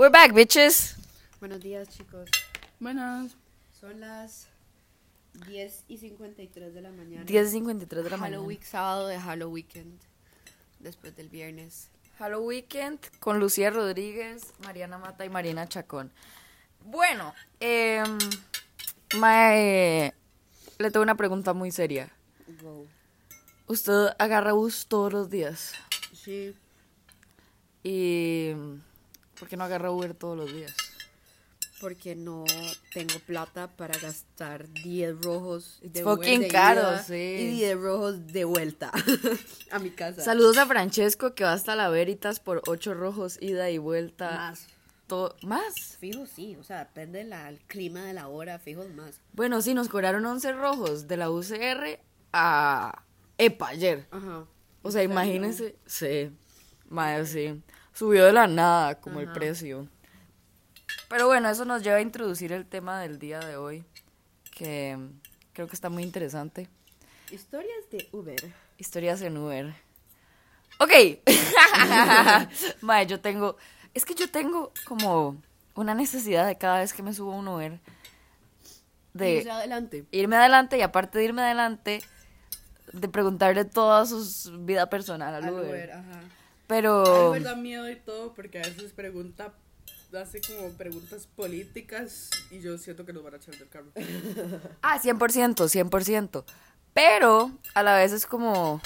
We're back, bitches. Buenos días, chicos. Buenas. Son las 10 y 53 de la mañana. 10.53 de la mañana. Halloween, sábado de Halloween. Después del viernes. Halloween con Lucía Rodríguez, Mariana Mata y Marina Chacón. Bueno, eh, mae, le tengo una pregunta muy seria. Wow. ¿Usted agarra bus todos los días? Sí. ¿Y por qué no agarra Uber todos los días? Porque no tengo plata para gastar 10 rojos de Uber fucking de caro, ida sí. Y 10 rojos de vuelta a mi casa. Saludos a Francesco que va hasta la Veritas por ocho rojos ida y vuelta. Más. To- ¿Más? Fijo, sí. O sea, depende del clima de la hora. Fijo, más. Bueno, sí, nos cobraron 11 rojos de la UCR a EPA ayer. Ajá. O sea, imagínense. Sí, madre, sí. Subió de la nada como el precio. Pero bueno, eso nos lleva a introducir el tema del día de hoy, que creo que está muy interesante. Historias de Uber. Historias en Uber. Ok. Mae, yo tengo. Es que yo tengo como una necesidad de cada vez que me subo a un Uber de Irse adelante. irme adelante y aparte de irme adelante, de preguntarle toda su vida personal al, Al Uber. Uber, ajá. Pero. Ay, me da miedo y todo porque a veces pregunta, hace como preguntas políticas y yo siento que nos van a echar del carro. Ah, 100%, 100%. Pero a la vez es como.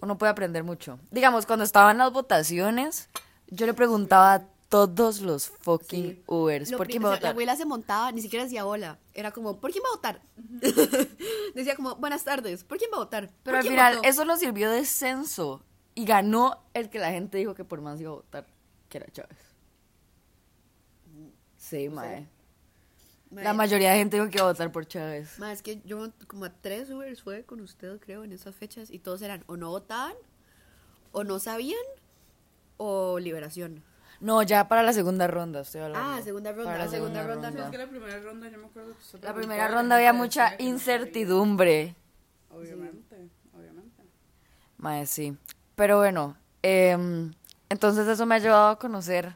Uno puede aprender mucho. Digamos, cuando estaban las votaciones, yo le preguntaba a todos los fucking Sí. Ubers, Lo ¿por quién prim- va a La votar? abuela se montaba, ni siquiera decía hola. Era como, ¿por quién va a votar? Decía como, buenas tardes, ¿por quién va a votar? ¿Por Pero al final, votó?" eso nos sirvió de censo. Y ganó el que la gente dijo que por más iba a votar, que era Chávez. Sí, mae. Mae, La mayoría de gente dijo que iba a votar por Chávez. mae, es que yo como a tres Ubers fue con usted, creo, en esas fechas. Y todos eran o no votaban, o no sabían, o liberación. No, ya para la segunda ronda estoy hablando. Ah, segunda ronda, Para la segunda ronda Sí, no. es que la primera ronda yo me acuerdo que usted La primera ronda había mucha incertidumbre. Obviamente, obviamente. Mae, sí. Pero bueno, em, entonces eso me ha llevado a conocer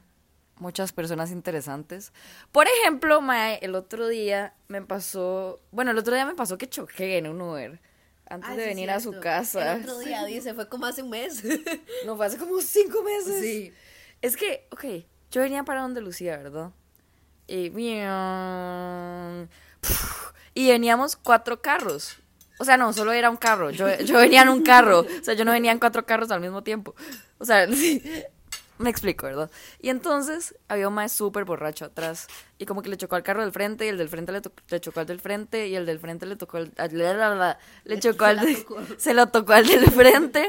muchas personas interesantes. Por ejemplo, mae, el otro día me pasó, bueno, el otro día me pasó que choqué en un Uber antes Ah, de sí, venir a su casa. El otro día, dice, fue como hace un mes. No, fue hace como cinco meses. Sí. Es que, ok, yo venía para donde Lucía, ¿verdad? Y, y veníamos cuatro carros. O sea, no, solo era un carro. Yo, yo venía en un carro. O sea, yo no venía en cuatro carros al mismo tiempo. O sea, sí, me explico, ¿verdad? Y entonces había un mae súper borracho atrás. Y como que le chocó al carro del frente, y el del frente le, le chocó al del frente, y el del frente le tocó al. la, le chocó al. de- se lo tocó al del frente.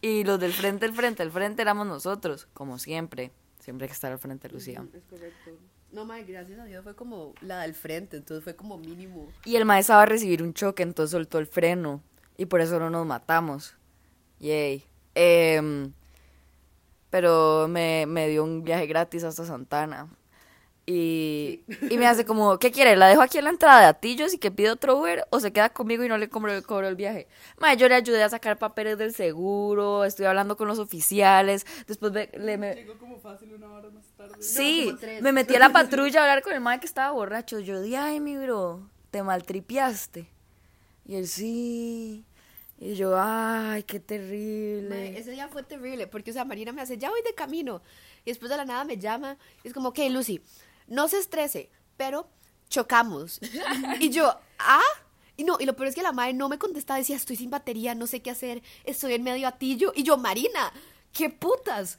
Y los del frente, el frente, el frente éramos nosotros, como siempre. Siempre hay que estar al frente, Lucía. Es correcto. No, mae, gracias a Dios fue como la del frente, entonces fue como mínimo. Y el maestro va a recibir un choque, entonces soltó el freno. Y por eso no nos matamos. Yay. Em, pero me, me dio un viaje gratis hasta Santana. Y, y me hace como, ¿qué quiere? ¿La dejo aquí en la entrada de Atillos y que pide otro Uber? ¿O se queda conmigo y no le cobro, cobro el viaje? Mae, yo le ayudé a sacar papeles del seguro, estoy hablando con los oficiales, después ve- le me, Llegó como fácil una hora más tarde. Sí, me metí a la patrulla a hablar con el mae que estaba borracho. Yo di, ay, mi bro, te maltripiaste. Y él, sí. Y yo, ay, qué terrible. Mae, ese día fue terrible, porque, o sea, Marina me hace, ya voy de camino. Y después de la nada me llama, y es como, ok, Lucy, no se estrese, pero chocamos. y yo, ¿ah? Y no, y lo peor es que la madre no me contestaba, decía, estoy sin batería, no sé qué hacer, estoy en medio atillo. Y yo, Marina, ¿qué putas?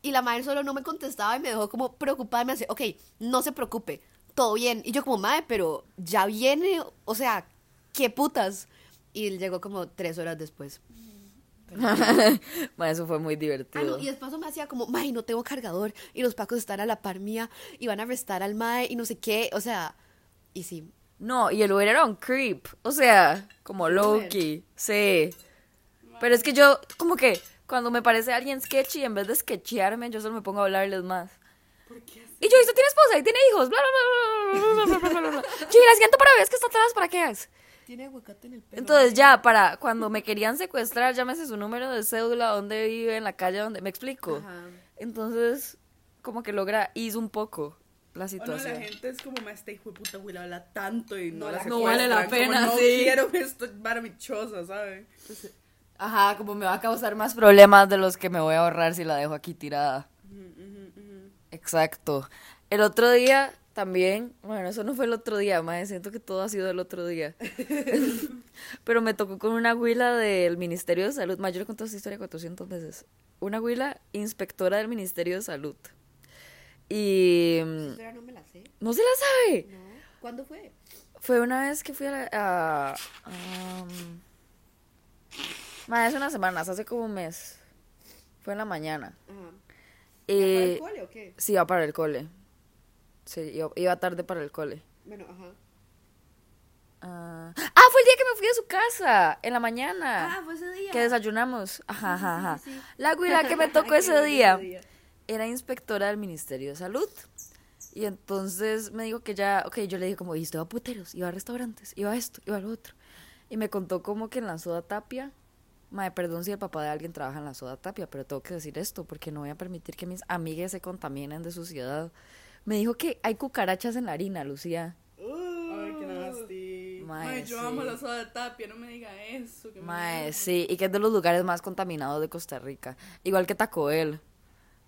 Y la madre solo no me contestaba y me dejó como preocupada me hace, ok, no se preocupe, todo bien. Y yo como, madre, pero ya viene, o sea, ¿qué putas? Y llegó como tres horas después. ma, eso fue muy divertido. Ah, no, y después me hacía como, mae, no tengo cargador. Y los pacos están a la par mía y van a arrestar al mae y no sé qué. O sea, y sí. No, y el Uber era un creep. O sea, como Loki. Sí. Pero es que yo, como que cuando me parece alguien sketchy, en vez de sketchearme, yo solo me pongo a hablarles más. Y yo, ¿y usted tiene esposa? ¿Y tiene hijos? Bla, bla, bla, bla, bla, bla, bla, ¿y las 100 para bebés que están atrás para qué es? Tiene aguacate en el pelo. Entonces ya, para cuando me querían secuestrar, llámese su número de cédula, dónde vive, en la calle, donde... ¿Me explico? Ajá. Entonces, como que logra ease un poco la O no, situación. la gente es como, ma, este hijo de puta güey habla tanto y no, No la la- no vale la secuestran", como, pena, no sí. quiero esto maravillosa, ¿sabes? Ajá, como me va a causar más problemas de los que me voy a ahorrar si la dejo aquí tirada. Exacto. El otro día también, bueno, eso no fue el otro día, más siento que todo ha sido el otro día. Pero me tocó con una huila del Ministerio de Salud. Ma, yo le he contado esta historia 400 veces. Una huila inspectora del Ministerio de Salud. Y... mm, no me la sé. ¿No se la sabe? No. ¿Cuándo fue? Fue una vez que fui a la... A, hace unas semanas, hace como un mes. Fue en la mañana. Ajá. Eh, el cole o qué? sí, iba para el cole. Sí, iba, iba tarde para el cole. Bueno, ajá. Ah, ah, fue el día que me fui a su casa, en la mañana. Ah, fue ese día. que desayunamos. Ajá, ajá, ajá. sí, sí. La güila que me tocó ese día era inspectora del Ministerio de Salud. Y entonces me dijo que ya, ok, yo le dije como, y usted va a puteros, iba a restaurantes, iba a esto, iba a lo otro. Y me contó como que en la soda tapia, madre, perdón si el papá de alguien trabaja en la soda tapia, pero tengo que decir esto porque no voy a permitir que mis amigas se contaminen de suciedad. Me dijo que hay cucarachas en la harina, Lucía. Ay, qué nasty. Mae, Mae, yo sí. amo la soda de tapia, no me diga eso. que me Mae, da- sí, y que es de los lugares más contaminados de Costa Rica. Igual que Taco Bell.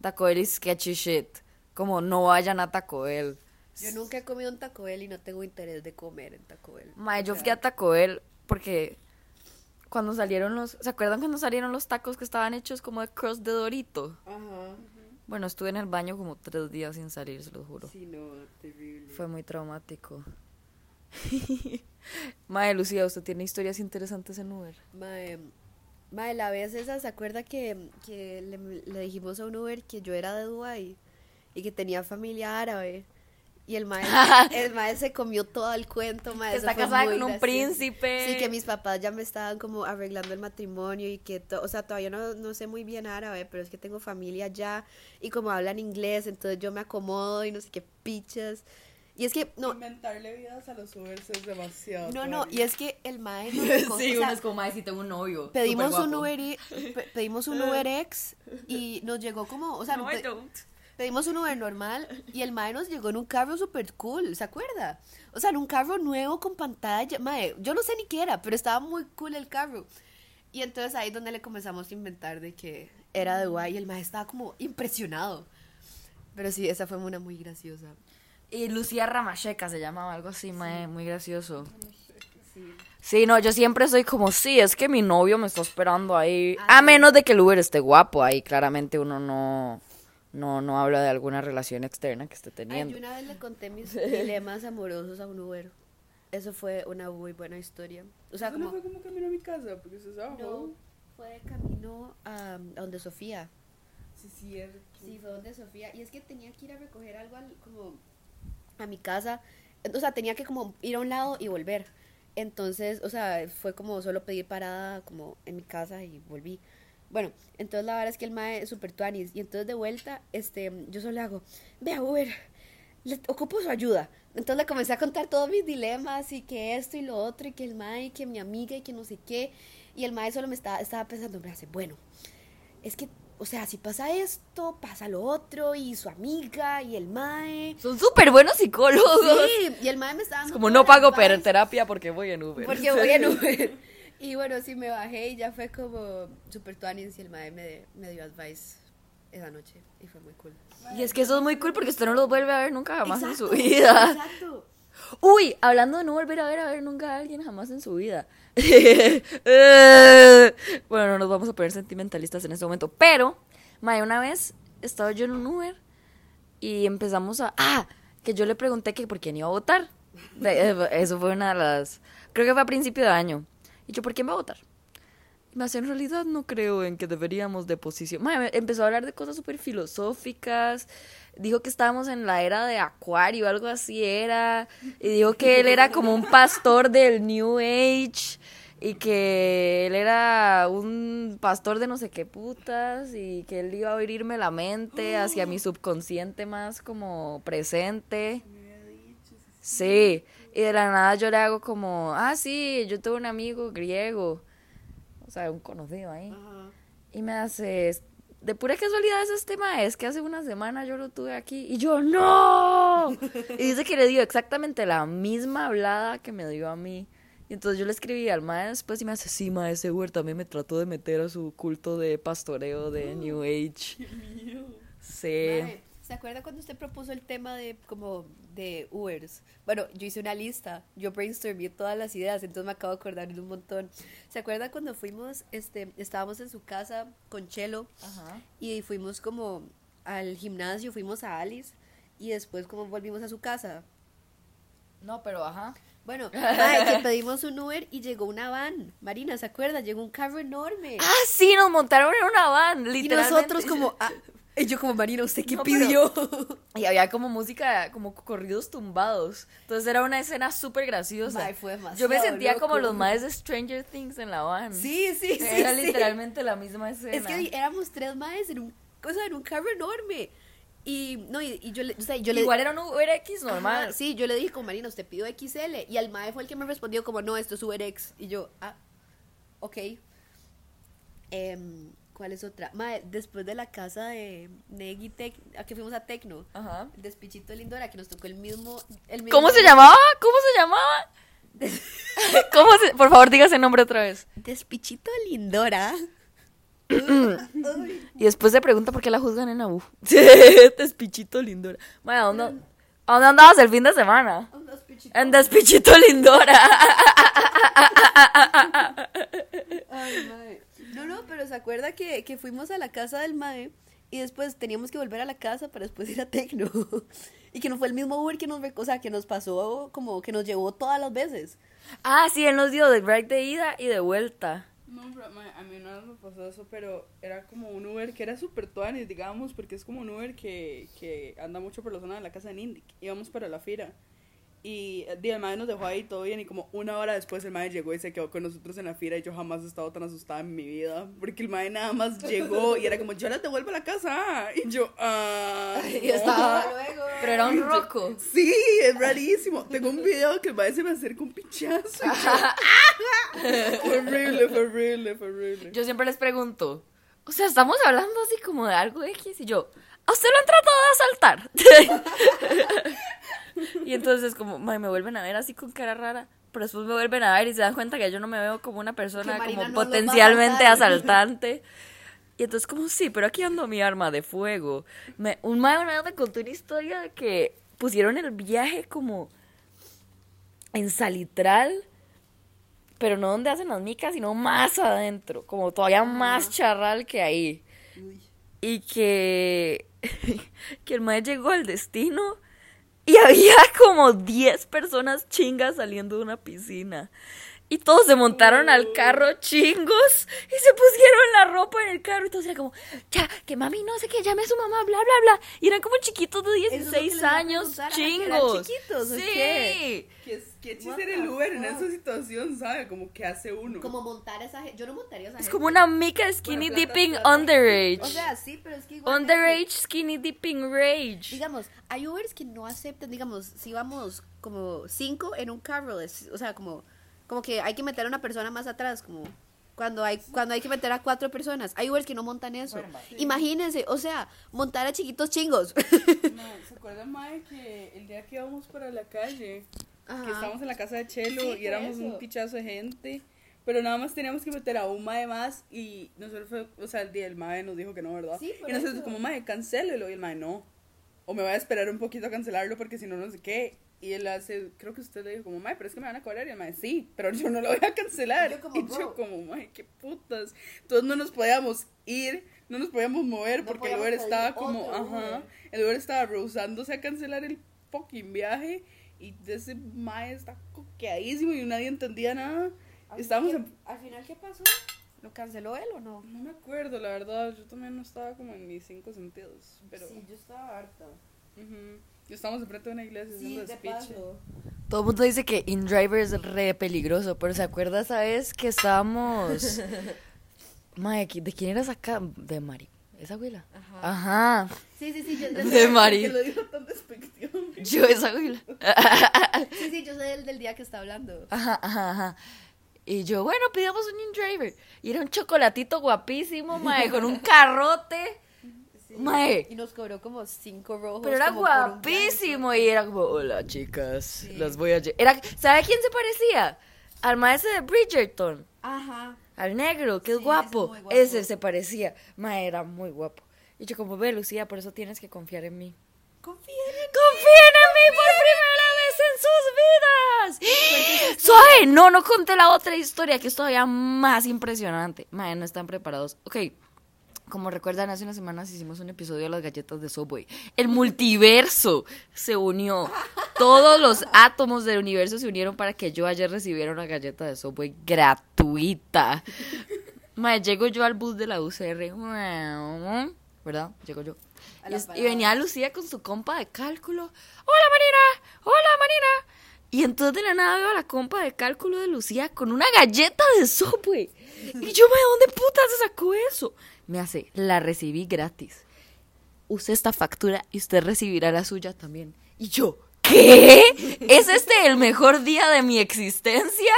Taco Bell is sketchy shit. Como no vayan a Taco Bell. Yo nunca he comido un Taco Bell y no tengo interés de comer en Taco Bell. Mae, yo fui a Taco Bell porque cuando salieron los... ¿Se acuerdan cuando salieron los tacos que estaban hechos como de crust de Dorito? Ajá. Bueno, estuve en el baño como tres días sin salir, se lo juro. Sí, no, terrible. Fue muy traumático. Mae, Lucía, ¿usted tiene historias interesantes en Uber? Mae, mae, la vez esa, ¿se acuerda que, que le, le dijimos a un Uber que yo era de Dubái y que tenía familia árabe? Y el mae, el mae se comió todo el cuento, mae. Que eso está casada con un príncipe. Sí, que mis papás ya me estaban como arreglando el matrimonio y que, to- o sea, todavía no, no sé muy bien árabe, pero es que tengo familia allá y como hablan inglés, entonces yo me acomodo y no sé qué pichas. Y es que, no, Inventarle vidas a los Ubers es demasiado. no, no, y es que el mae recogió, sí, uno es como, "Mae, sí tengo un novio. Pedimos un guapo". Uber, pedimos un Uber X y nos llegó como, o sea, No, pe- I don't. Pedimos un Uber normal y el mae nos llegó en un carro super cool, ¿se acuerda? O sea, en un carro nuevo con pantalla, mae, yo no sé ni qué era, pero estaba muy cool el carro. Y entonces ahí es donde le comenzamos a inventar de que era de Dubái y el mae estaba como impresionado. Pero sí, esa fue una muy graciosa. Y Lucía Ramacheca se llamaba algo así, mae, muy gracioso. Sí. Sí, no, yo siempre soy como, sí, es que mi novio me está esperando ahí. A menos de que el Uber esté guapo, ahí claramente uno no, no, no habla de alguna relación externa que esté Ay, teniendo. yo una vez le conté mis dilemas amorosos a un Uber. Eso fue una muy buena historia. O sea, Eso no como... fue como camino a mi casa, porque se estaba No, fue de camino a, a donde Sofía. Sí, cierto. Sí, fue donde Sofía. Y es que tenía que ir a recoger algo al- como a mi casa. O sea, tenía que como ir a un lado y volver. Entonces, o sea, fue como solo pedir parada como en mi casa y volví. Bueno, entonces la verdad es que el mae es súper tuanis. Y entonces de vuelta, este, yo solo le hago, vea, Uber, le ocupo su ayuda. Entonces le comencé a contar todos mis dilemas y que esto y lo otro y que el mae y que mi amiga y que no sé qué. Y el mae solo me estaba, estaba pensando, me hace, bueno, es que, o sea, si pasa esto, pasa lo otro, y su amiga, y el mae. Son súper buenos psicólogos. Sí, y el mae me estaba Es como no pago terapia porque voy en Uber. Porque voy en Uber. Y bueno, sí me bajé y ya fue como super tuanis y el mae me, me dio advice esa noche y fue muy cool. Y es que eso es muy cool porque usted no los vuelve a ver nunca jamás en su Exacto, vida. Exacto. Uy, hablando de no volver a ver a ver nunca a alguien jamás en su vida. Bueno, no nos vamos a poner sentimentalistas en este momento. Pero, mae, una vez estaba yo en un Uber y empezamos a. Ah, que yo le pregunté que por quién iba a votar. Eso fue una de las. Creo que fue a principio de año. Y yo, ¿por quién va a votar? Hace, en realidad no creo en que deberíamos de posición. Mae, empezó a hablar de cosas súper filosóficas. Dijo que estábamos en la era de Acuario, algo así era. Y dijo que él era como un pastor del New Age. Y que él era un pastor de no sé qué putas. Y que él iba a abrirme la mente hacia mi subconsciente más como presente. Sí. Y de la nada yo le hago como, ah, sí, yo tuve un amigo griego. O sea, un conocido ahí. Ajá. Y me hace, de pura casualidad es este es que hace una semana yo lo tuve aquí y yo, ¡no! Y dice que le dio exactamente la misma hablada que me dio a mí. Y entonces yo le escribí al mae después y me hace, sí, mae, ese güey también me trató de meter a su culto de pastoreo de New Age. Sí. Mae, ¿Se acuerda cuando usted propuso el tema de como de Ubers? Bueno, yo hice una lista, yo brainstormé todas las ideas, entonces me acabo de acordar de un montón. ¿Se acuerda cuando fuimos, este, estábamos en su casa con Chelo Ajá. y fuimos como al gimnasio, fuimos a Alice y después como volvimos a su casa? No, pero ajá. Bueno, mae, que pedimos un Uber y llegó una van. Marina, ¿se acuerda? Llegó un carro enorme. Ah, sí, nos montaron en una van, y literalmente. nosotros como... ah, y yo como, Marina, ¿usted qué No, pidió? Y había como música, como corridos tumbados. Entonces era una escena súper graciosa. Mae, fue Yo me sentía como los maes de Stranger Things en la van. Sí, sí, sí. Era sí. literalmente la misma escena. Es que éramos tres maes en un, o sea, en un carro enorme. Y, no, y, y yo le, o sea, yo le... Igual era un Uber X normal. Ajá, sí, yo le dije como, Marina, usted pidió XL. Y al mae fue el que me respondió como, no, esto es UberX. Y yo, ah, ok. Em, ¿Cuál es otra? Mae, después de la casa de Negi Tec, a que fuimos a Tecno, Ajá. el despichito de Lindora, que nos tocó el mismo... El mismo ¿Cómo se llamaba? ¿Cómo se llamaba? ¿Cómo se... Por favor, diga ese nombre otra vez. Despichito de Lindora. Y después se pregunta por qué la juzgan en la U. Despichito Lindora. Bueno, ¿a dónde, ¿a dónde andabas el fin de semana? Despichito. En Despichito Lindora. Ay, mae. No, no, pero se acuerda que, que fuimos a la casa del mae y después teníamos que volver a la casa para después ir a Tecno. Y que no fue el mismo Uber que nos, re- o sea, que nos pasó como que nos llevó todas las veces. Ah, sí, él nos dio de break de ida y de vuelta. No, pero a mí vez me pasó eso, pero era como un Uber que era súper tuanis, digamos, porque es como un Uber que, que anda mucho por la zona de la casa de Nindic. Íbamos para la fira. Y el día el madre nos dejó ahí todo bien y como una hora después el madre llegó y se quedó con nosotros en la fira y yo jamás he estado tan asustada en mi vida porque el madre nada más llegó y era como yo la devuelvo a la casa y yo ah Y no". estaba luego. Pero era un roco. Sí, es rarísimo. Tengo un video que el madre se me acerca un pinchazo. y yo, fue horrible, fue horrible, fue horrible. Yo siempre les pregunto, o sea, estamos hablando así como de algo X y yo, ¿a usted lo han tratado de asaltar? y entonces como, "Mae, me vuelven a ver así con cara rara, pero después me vuelven a ver y se dan cuenta que yo no me veo como una persona como no potencialmente asaltante. Y entonces como, sí, pero aquí ando mi arma de fuego. Me, un mae una vez me contó una historia de que pusieron el viaje como en Salitral, pero no donde hacen las micas, sino más adentro, como todavía más charral que ahí. Y que, que el mae llegó al destino y había como 10 personas chingas saliendo de una piscina. Y todos se montaron al carro chingos y se pusieron la ropa en el carro. Y todos eran como, ya, que mami no sé qué, llame a su mamá, bla, bla, bla. Y eran como chiquitos de Eso es lo que 16 les iba a años, chingos. chiquitos, ¿o sí. qué? ¿Qué, qué el Uber en esa situación, sabe? Como que hace uno. Como montar esa gente. Yo no montaría esa Es gente. como una mica skinny Bueno, plata, dipping plata. underage. O sea, sí, pero es que igual. underage skinny dipping rage. Digamos, hay Ubers que no aceptan, digamos, si vamos como cinco en un carro, es- o sea, como, como que hay que meter a una persona más atrás, como cuando hay, cuando hay que meter a cuatro personas. Hay Ubers que no montan eso. Imagínense, o sea, montar a chiquitos chingos. No, ¿se acuerdan, Mae, que el día que íbamos para la calle, que Ajá. estábamos en la casa de Chelo y éramos eso. un pichazo de gente, pero nada más teníamos que meter a un Mae más y nosotros fue, o sea, el día el Mae nos dijo que no, ¿verdad? Sí, y nosotros eso. como, Mae, cancélelo y el Mae no. O me voy a esperar un poquito a cancelarlo porque si no, no sé qué. Y él hace, creo que usted le dijo como, Mae, pero es que me van a cobrar. Y el Mae, sí, pero yo no lo voy a cancelar. Y yo como, y yo "Bro". como, Mae, qué putas. Entonces no nos podíamos ir, no nos podíamos mover No porque el Uber estaba como, otro ajá, Uber. el Uber estaba rehusándose a cancelar el fucking viaje y ese mae está coqueadísimo y nadie entendía nada. Estábamos en... Al final, ¿qué pasó? ¿Lo canceló él o no? No me acuerdo, la verdad, yo también no estaba como en mis cinco sentidos, pero... Sí, yo estaba harta. ujú. Estábamos enfrente de una iglesia Sí, haciendo de speech. Todo el mundo dice que InDriver es re peligroso, pero ¿se acuerda esa vez que estábamos... Mae, ¿qui- ¿de quién era esa De Mari. ¿Esa abuela? Ajá. Ajá. Sí, sí, sí, yo, De Mari. Que lo dijo tan despectivo. Yo esa abuela. sí, sí, yo sé del, del día que está hablando. Ajá, ajá, ajá. Y yo, bueno, pidamos un New Driver. Y era un chocolatito guapísimo, mae, con un carrote. Mae. Y nos cobró como cinco rojos. Pero era guapísimo y era como, hola chicas, las voy a... lle-". Era, ¿Sabe a quién se parecía? Al maestro de Bridgerton, Ajá. al negro, que es Sí, guapo. ese es muy guapo. Ese se parecía. Ma, era muy guapo. Y yo como, ve Lucía, por eso tienes que confiar en mí. Confía en. ¡Confíen en mí por primera vez en sus vidas! Suave, no, no conté la otra historia que es todavía más impresionante. Mae, no están preparados. Ok, como recuerdan, hace unas semanas hicimos un episodio de las galletas de Subway. El multiverso se unió. Todos los átomos del universo se unieron para que yo ayer recibiera una galleta de Subway gratuita. Mae, llego yo al bus de la UCR. ¿Verdad? Llego yo. Y, venía Lucía con su compa de cálculo. ¡Hola, Marina! ¡Hola, Marina! Y entonces de la nada veo a la compa de cálculo de Lucía con una galleta de Subway. Y yo, ¿de dónde puta se sacó eso? Me hace, la recibí gratis. Use esta factura y usted recibirá la suya también. Y yo, ¿qué? ¿Es este el mejor día de mi existencia?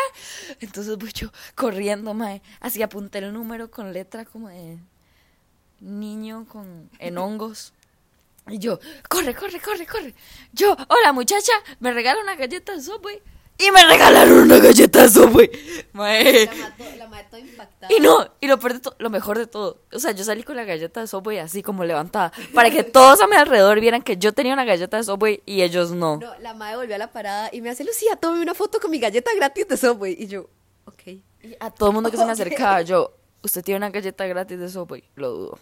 Entonces voy yo corriendo, mae. Así apunté el número con letra como de niño con en hongos. Y yo, corre, corre, corre, corre. Yo, hola muchacha, me regala una galleta de Subway. Y me regalaron una galleta de Subway. Mae. La mató, la mató impactada. Y no, y lo peor de todo, lo mejor de todo, o sea, yo salí con la galleta de Subway así como levantada, para que todos a mi alrededor vieran que yo tenía una galleta de Subway y ellos no. No, la madre volvió a la parada y me hace, Lucía, tome una foto con mi galleta gratis de Subway. Y yo, ok. Y a todo el mundo que se me acercaba, yo, usted tiene una galleta gratis de Subway, lo dudo.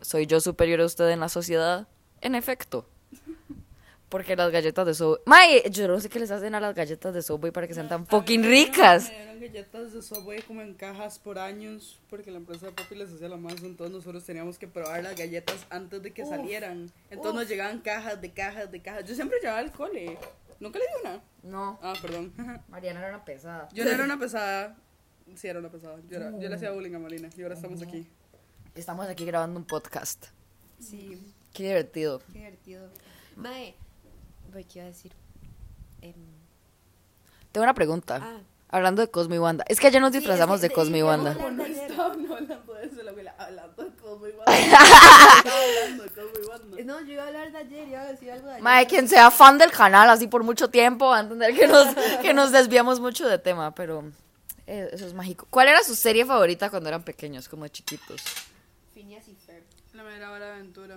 ¿Soy yo superior a usted en la sociedad? En efecto. Porque las galletas de Subway... Mae, yo no sé qué les hacen a las galletas de Subway para que sean tan fucking ricas. Me dieron galletas de Subway como en cajas por años porque la empresa de papi les hacía la masa, entonces nosotros teníamos que probar las galletas antes de que salieran. Entonces nos llegaban cajas de cajas de cajas. Yo siempre llevaba al cole. ¿Nunca le di una? No, Ah, perdón. Mariana era una pesada. Yo no era una pesada. Sí, era una pesada. Yo, era- yo le hacía bullying a Marina y ahora estamos aquí. Estamos aquí grabando un podcast. Sí, Qué divertido. qué divertido. Mae, voy, ¿qué iba a decir? Em, Tengo una pregunta. Ah. Hablando de Cosmo y Wanda. Es que ayer nos Sí, disfrazamos que de Cosmo y sí, Wanda. No hablando de eso, la abuela hablando de Cosmo y Wanda. Estaba hablando de Cosmo y Wanda. No, yo iba a hablar de ayer, iba a decir algo de ayer. Mae, quien sea fan del canal así por mucho tiempo va a entender que nos, que nos desviamos mucho de tema, pero eh, eso es mágico. ¿Cuál era su serie favorita cuando eran pequeños, como de chiquitos? Phineas y Ferb. La mera hora de aventura.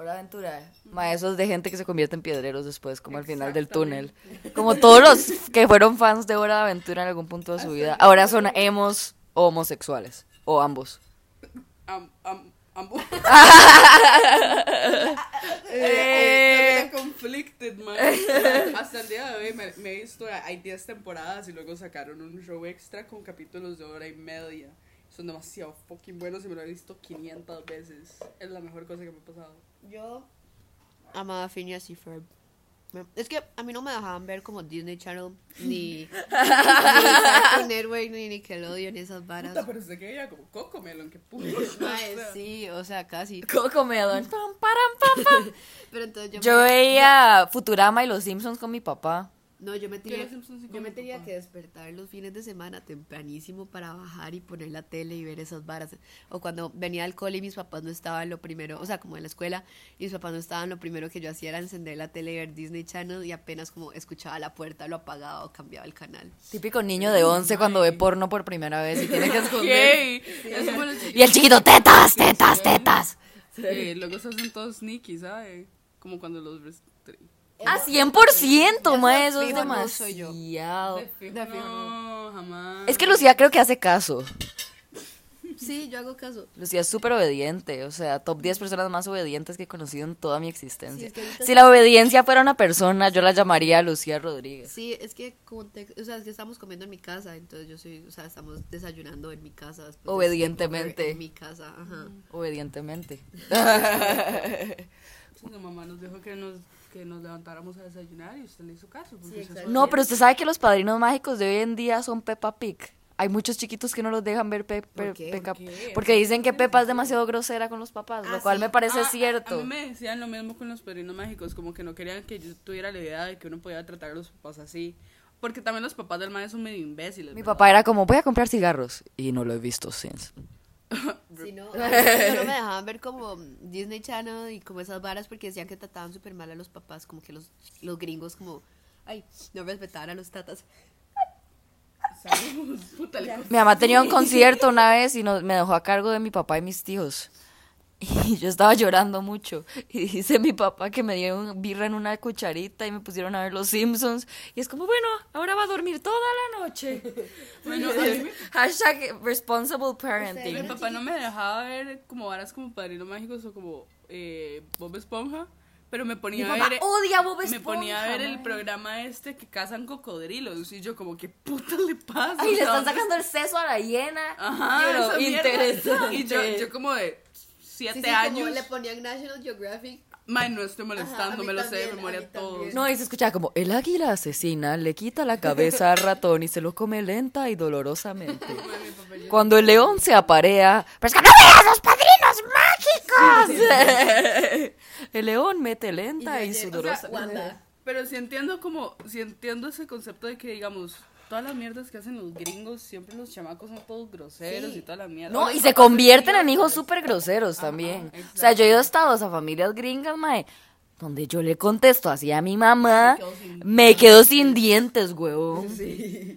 Hora de aventura. Mae, eso es de gente que se convierte en piedreros después, como al final del túnel. Como todos los que fueron fans de Hora de Aventura en algún punto de su vida. Ahora son emos o homosexuales. O ambos. Am, am, ambos. Eh. Eh, conflicted, man. Hasta el día de hoy me, me he visto, hay 10 temporadas y luego sacaron un show extra con capítulos de hora y media. Son demasiado fucking buenos y me lo he visto 500 veces. Es la mejor cosa que me ha pasado. Yo amaba Phineas y Ferb. Es que a mí no me dejaban ver como Disney Channel, ni, ni Cartoon Network, ni Nickelodeon, esas varas. Puta, pero usted que veía como Coco Melon, que puto. Mae, sí, o sea, casi. Coco Melon. Pam, param, pam, pam. Pero entonces yo, Yo me- veía Futurama y Los Simpsons con mi papá. No, yo me tenía, sí yo me que despertar los fines de semana tempranísimo para bajar y poner la tele y ver esas varas. O cuando venía al cole y mis papás no estaban, lo primero, o sea, como en la escuela, y mis papás no estaban, lo primero que yo hacía era encender la tele y ver Disney Channel y apenas como escuchaba la puerta, lo apagaba o cambiaba el canal. Típico niño de 11 cuando ve porno por primera vez y tiene que esconder. Y el chiquito, tetas, tetas, tetas. Eh, luego se hacen todos sneaky, ¿sabe? Como cuando los... Ah, 100%, ma, eso es fijo no soy yo. demasiado. No, jamás. Es que Lucía creo que hace caso. Sí, yo hago caso. Lucía es súper obediente, o sea, top 10 personas más obedientes que he conocido en toda mi existencia. Sí, es que ahorita Si la obediencia fuera una persona, yo la llamaría Lucía Rodríguez. Sí, es que como te- o sea, es que estamos comiendo en mi casa, entonces yo soy, o sea, estamos desayunando en mi casa. Obedientemente. En mi casa, ajá. Obedientemente. Su mamá nos dijo que nos, que nos levantáramos a desayunar y usted le hizo caso. porque Sí. No, pero usted sabe que los padrinos mágicos de hoy en día son Peppa Pig. Hay muchos chiquitos que no los dejan ver Pe- Pe-. Peppa- ¿Por qué? porque dicen que Peppa es demasiado grosera con los papás, lo Ah, cual sí. me parece Ah, A cierto. mí me decían lo mismo con los padrinos mágicos, como que no querían que yo tuviera la idea de que uno podía tratar a los papás así. Porque también los papás del mae son medio imbéciles. Mi ¿verdad? papá era como, voy a comprar cigarros. Y no lo he visto since. Si no, a mí solo me dejaban ver como Disney Channel y como esas varas porque decían que trataban súper mal a los papás, como que los, los gringos como, ay, no respetaban a los tatas. Saludos, puta, Mi mamá tenía un concierto una vez y nos- me dejó a cargo de mi papá y mis tíos. Y yo estaba llorando mucho. Y dice mi papá que me dieron birra en una cucharita y me pusieron a ver Los Simpsons. Y es como, bueno, ahora va a dormir toda la noche. Bueno, mi- Hashtag responsible mi parenting. papá no me dejaba ver como varas como Padrino Mágicos o como eh, Bob Esponja, pero me Mi ponía a ver... odia Bob me Esponja. ponía a ver el programa este que cazan cocodrilos y yo como, ¿qué puta le pasa? Ay, le están sacando el seso a la hiena. Ajá, interesante. Y yo, yo como de siete Sí, sí, como le ponían National Geographic. Mae, no estoy molestando, me lo sé de también, a memoria también. No, y se escuchaba como, el águila asesina le quita la cabeza al ratón y se lo come lenta y dolorosamente. Cuando el león se aparea, pero es que no veas los padrinos mágicos. el león mete lenta y, Y sudorosa. Pero sí entiendo como, sí entiendo ese concepto de que, digamos, todas las mierdas que hacen los gringos, siempre los chamacos son todos groseros Sí. y toda la mierda. No, y se convierten en hijos súper groseros también. exacto. O sea, yo he ido a estados a familias gringas, mae, donde yo le contesto así a mi mamá, Me quedo sin- me quedo sin dientes, huevón.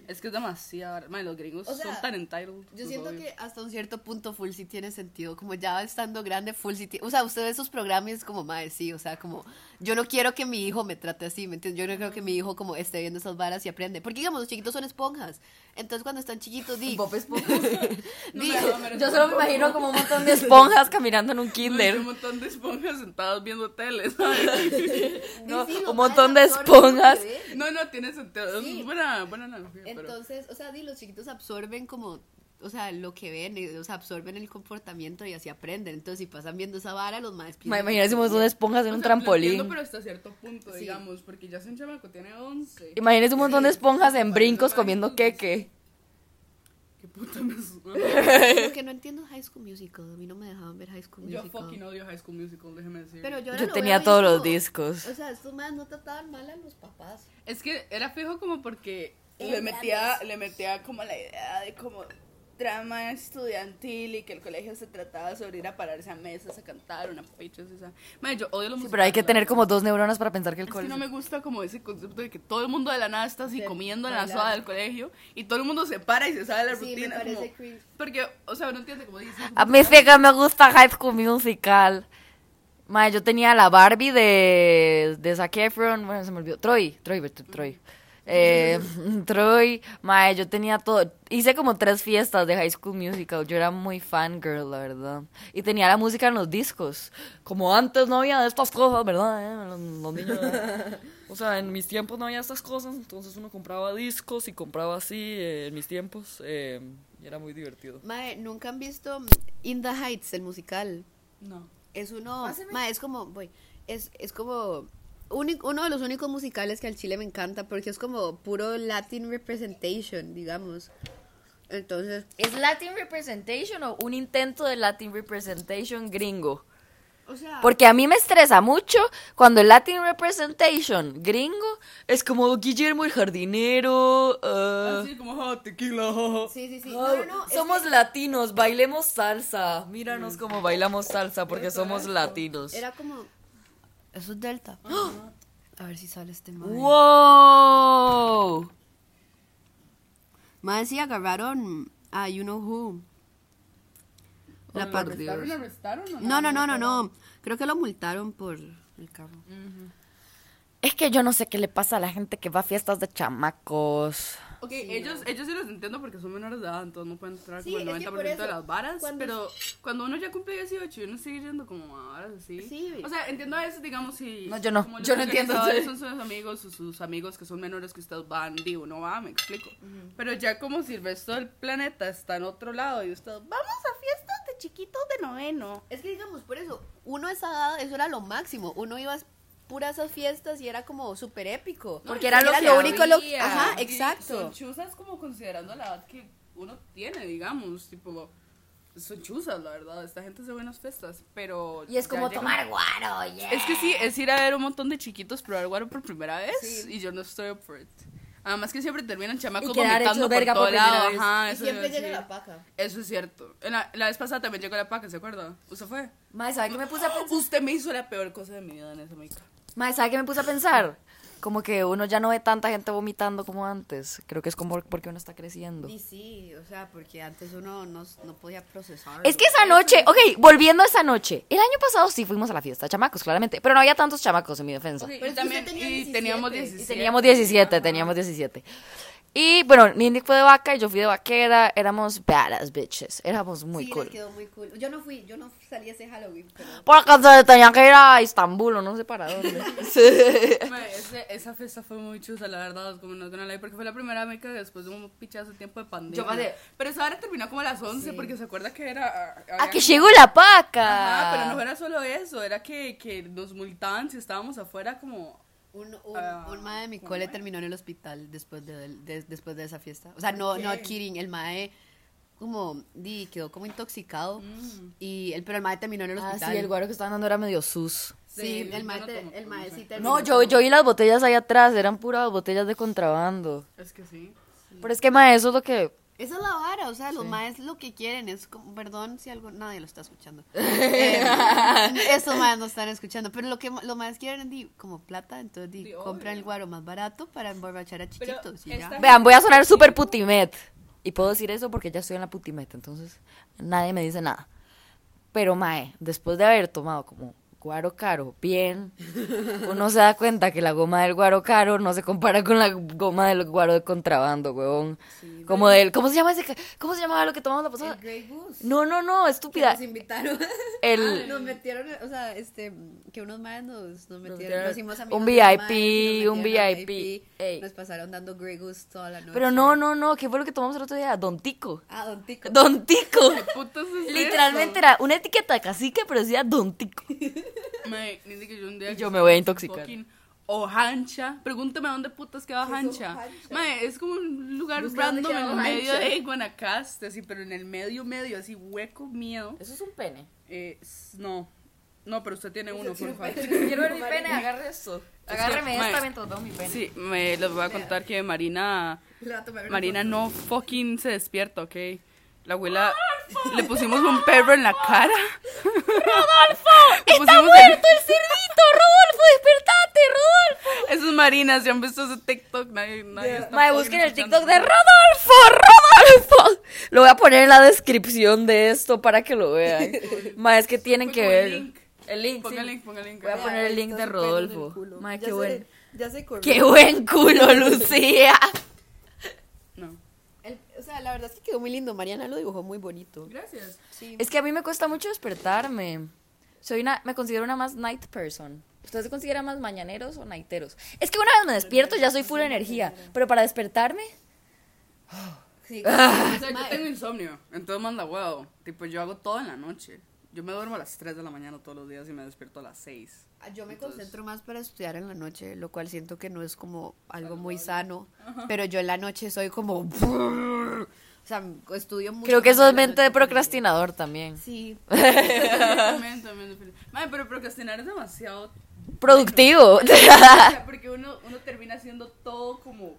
Es que es demasiado. Mae, los gringos O sea, son tan entitled. Yo siento obvio. que hasta un cierto punto full sí tiene sentido, como ya estando grande full sí tiene, o sea, usted ve esos programas y es como, madre, sí, o sea, como, yo no quiero que mi hijo me trate así, ¿me entiendes? Yo no quiero que mi hijo como esté viendo esas varas y aprende, porque digamos, los chiquitos son esponjas, entonces cuando están chiquitos, di, Bob Esponja. No di- me Yo solo me imagino como un montón de esponjas caminando en un kinder. Un montón de esponjas sentadas viendo tele, ¿sabes? sí, un montón de esponjas. ve. No, no, tiene sentido. Sí. Es buena, buena analogía, pero... Entonces, o sea, di, los chiquitos absorben como, o sea, lo que ven, y, o sea, absorben el comportamiento y así aprenden. Entonces, si pasan viendo esa vara, los más Ma- Imagínate un montón de esponjas en O un sea, trampolín. entiendo, pero hasta cierto punto, Sí. digamos, porque ya es un chamaco, tiene 11. Imagínese un montón de esponjas en brincos comiendo queque. Qué puta me suena. Lo que no entiendo es High School Musical, a mí no me dejaban ver High School Yo Musical. fucking odio High School Musical, déjeme decir. Pero yo, Yo tenía todos los discos. O sea, estos más no trataban mal a los papás. Es que era fijo como porque le metía, le metía como la idea de como trama estudiantil y que el colegio se trataba sobre ir a pararse a mesas a cantar una fecha esa. Madre, yo odio los Sí, pero hay que tener como dos neuronas para pensar que el Es que colegio... no me gusta como ese concepto de que todo el mundo de la nada está así De comiendo en la soda del colegio y todo el mundo se para y se sabe la Sí, me rutina. parece como- porque, o sea, no entiende como dice. A mí sí que me gusta High School Musical. Mae, yo tenía la Barbie de, de Zac Efron, bueno, se me olvidó, Troy, Troy, Troy. Eh, Troy, mae, yo tenía todo, hice como tres fiestas de High School Musical, yo era muy fangirl, la verdad. Y tenía la música en los discos, como antes no había estas cosas, ¿verdad? eh? Los, los niños, ¿verdad? o sea, en mis tiempos no había estas cosas, entonces uno compraba discos y compraba así, eh, en mis tiempos, eh, y era muy divertido. Mae, ¿nunca han visto In the Heights, el musical? No. Es uno, mae, es como, voy, es, es como uno de los únicos musicales que al chile me encanta porque es como puro Latin representation, digamos. Entonces, ¿Es Latin Representation o un intento de Latin Representation gringo? o sea, Porque a mí me estresa mucho cuando el Latin Representation gringo es como Guillermo el jardinero. ah, Así como, "Ja, tequila, ja, ja". sí, sí, sí. No, no, no, es somos que latinos, bailemos salsa. Míranos cómo bailamos salsa porque somos latinos. era como eso es Delta. A ver si sale este mae. ¡Wow! Mae, sí agarraron a You Know Who. La ¿Lo par- arrestaron, lo arrestaron o No, no, no, más no, no. Creo que lo multaron por el carro. Es que yo no sé qué le pasa a la gente que va a fiestas de chamacos. Ok, ellos, ellos sí los entiendo porque son menores de edad, entonces no pueden entrar Sí, como el es que 90% por de eso, las varas, cuando- pero cuando uno ya cumple 18 y uno sigue yendo como a varas así. Sí. O sea, entiendo a veces, digamos, si... No, yo no, yo no entiendo, son sus amigos o sus amigos que son menores que ustedes van, digo, no va, me explico. Pero ya como si el resto del planeta está en otro lado y ustedes, vamos a fiestas de chiquitos de noveno. Es que digamos, por eso, uno a esa edad, eso era lo máximo. Uno iba a puras esas fiestas y era como súper épico. Porque era lo lo único, lo, ajá, Y exacto. Son chuzas como considerando la edad que uno tiene, digamos, tipo... Son chuzas, la verdad. Esta gente hace buenas fiestas, pero... Y es como tomar guaro, yeah. Es que sí, es ir a ver un montón de chiquitos probar guaro por primera vez Sí. y yo no estoy up for it. Además que siempre terminan chamacos vomitando por todo por lado. Ajá, Y siempre llega la paca. Eso es cierto. La, la vez pasada también llegó la paca, ¿se acuerda? ¿Usted fue? Mae, ¿sabe qué me puse a pensar? Usted me hizo la peor cosa de mi vida en esa mica. Mae, ¿sabe qué me puse a pensar? Como que uno ya no ve tanta gente vomitando como antes. Creo que es como porque uno está creciendo. Y sí, o sea, porque antes uno no, no podía procesar. Es que esa noche, ok, volviendo a esa noche. El año pasado sí fuimos a la fiesta, chamacos, claramente. Pero no había tantos chamacos en mi defensa. Ok, Pero y también, tenía y 17. teníamos Y 17. Y teníamos 17, teníamos 17. Y bueno, Nindy fue de vaca y yo fui de vaquera. Éramos badass bitches. Éramos muy sí, cool. quedó muy cool. Yo no fui, yo no salí ese Halloween, pero... Porque se tenían que ir a Istambul o no sé para dónde. Ese- esa fiesta fue muy chusa, la verdad, como no tengo la porque fue la primera mica después de un pichazo tiempo de pandemia. Yo pasé- Pero esa hora terminó como a las 11 porque se acuerda que era... ¡Ah, había que llegó la paca! Ajá, pero no era solo eso, era que, que nos multaban si estábamos afuera como... Un, un, Ah, un mae de mi ¿cómo cole mae? terminó en el hospital después de, de- después de esa fiesta. O sea, no, no kidding, el mae como, di, quedó como intoxicado Mm. y el, pero el mae terminó en el Ah, hospital. sí, el guaro que estaban dando era medio sus. Sí, Sí, el mae, el mae no sí terminó. No, yo, yo vi las botellas ahí atrás, eran puras botellas de contrabando. Es que sí. Pero es que, ma, eso es lo que... Esa es la vara, o sea, los maes lo que quieren es como, perdón si algo, nadie lo está escuchando. Eh, estos maes no están escuchando, pero lo que los maes quieren es di, como plata, entonces di, Sí, compran obvio. el guaro más barato para emborrachar a chiquitos y ya. esta- Vean, voy a sonar súper putimet. Y puedo decir eso porque ya estoy en la putimet, entonces nadie me dice nada. Pero, mae, después de haber tomado como guaro caro, bien, uno se da cuenta que la goma del guaro caro no se compara con la goma del guaro de contrabando, huevón. como del, ¿cómo se llama ese? ¿Cómo se llamaba lo que tomamos la pasada? El Grey Goose. No, no, no, Que estúpida. nos invitaron. El- nos metieron, o sea, este, que unos maes nos, nos metieron, nos hicimos amigos un VIP, un VIP. Ey. Nos pasaron dando Grey Goose toda la noche. Pero no, no, no, ¿qué fue lo que tomamos el otro día? Don Tico. Ah, Don Tico. Don Tico. ¿Qué putas es Literalmente eso? era una etiqueta de cacique, pero decía Don Tico. Mae, ni de que yo un día Y yo me voy a intoxicar. fucking Ojancha. Pregúntame dónde putas queda Ojancha. Mae, es como un lugar random en el medio de Guanacaste, así, pero en el medio, medio, así, hueco, miedo. Eso es un pene. Eh, no. No, pero usted tiene uno, por favor. Quiero ver mi pene, agarre esto. Agárreme esta mientras mi pene. Sí, me les voy a contar que Marina. Marina no fucking se despierta, ¿ok? La abuela. Le pusimos un perro en la cara. ¡Rodolfo! ¡Está muerto el cerdito! ¡Rodolfo, despertate, Rodolfo! Eso es Marina, si han visto ese TikTok, nadie, nadie está Mae, fucking busquen el. TikTok de Rodolfo, Rodolfo. Lo voy a poner en la descripción de esto para que lo vean. Mae, es que tienen que ver. link. El link, Ponga sí. el link, ponga el link. Voy a poner el link de Rodolfo. Ya qué se- buen. Ya se corrió. ¡Qué buen culo, Lucía! O sea, la verdad es que quedó muy lindo. Mariana lo dibujó muy bonito. Gracias. Sí. Es que a mí me cuesta mucho despertarme. Soy una, me considero una más night person. ¿Ustedes se consideran más mañaneros o nighteros? Es que una vez me despierto ya soy full energía, pero para despertarme, Sí. O sea, yo tengo insomnio, entonces manda huevo. Tipo, yo hago todo en la noche. Yo me duermo a las 3 de la mañana todos los días y me despierto a las 6. Ah, Yo me concentro más para estudiar en la noche, lo cual siento que no es como algo muy sano. Pero yo en la noche soy como. O sea, estudio mucho. creo que eso es mente de procrastinador también. Sí. también, también. Madre, pero procrastinar es demasiado. Productivo. O sea, porque uno, uno termina haciendo todo como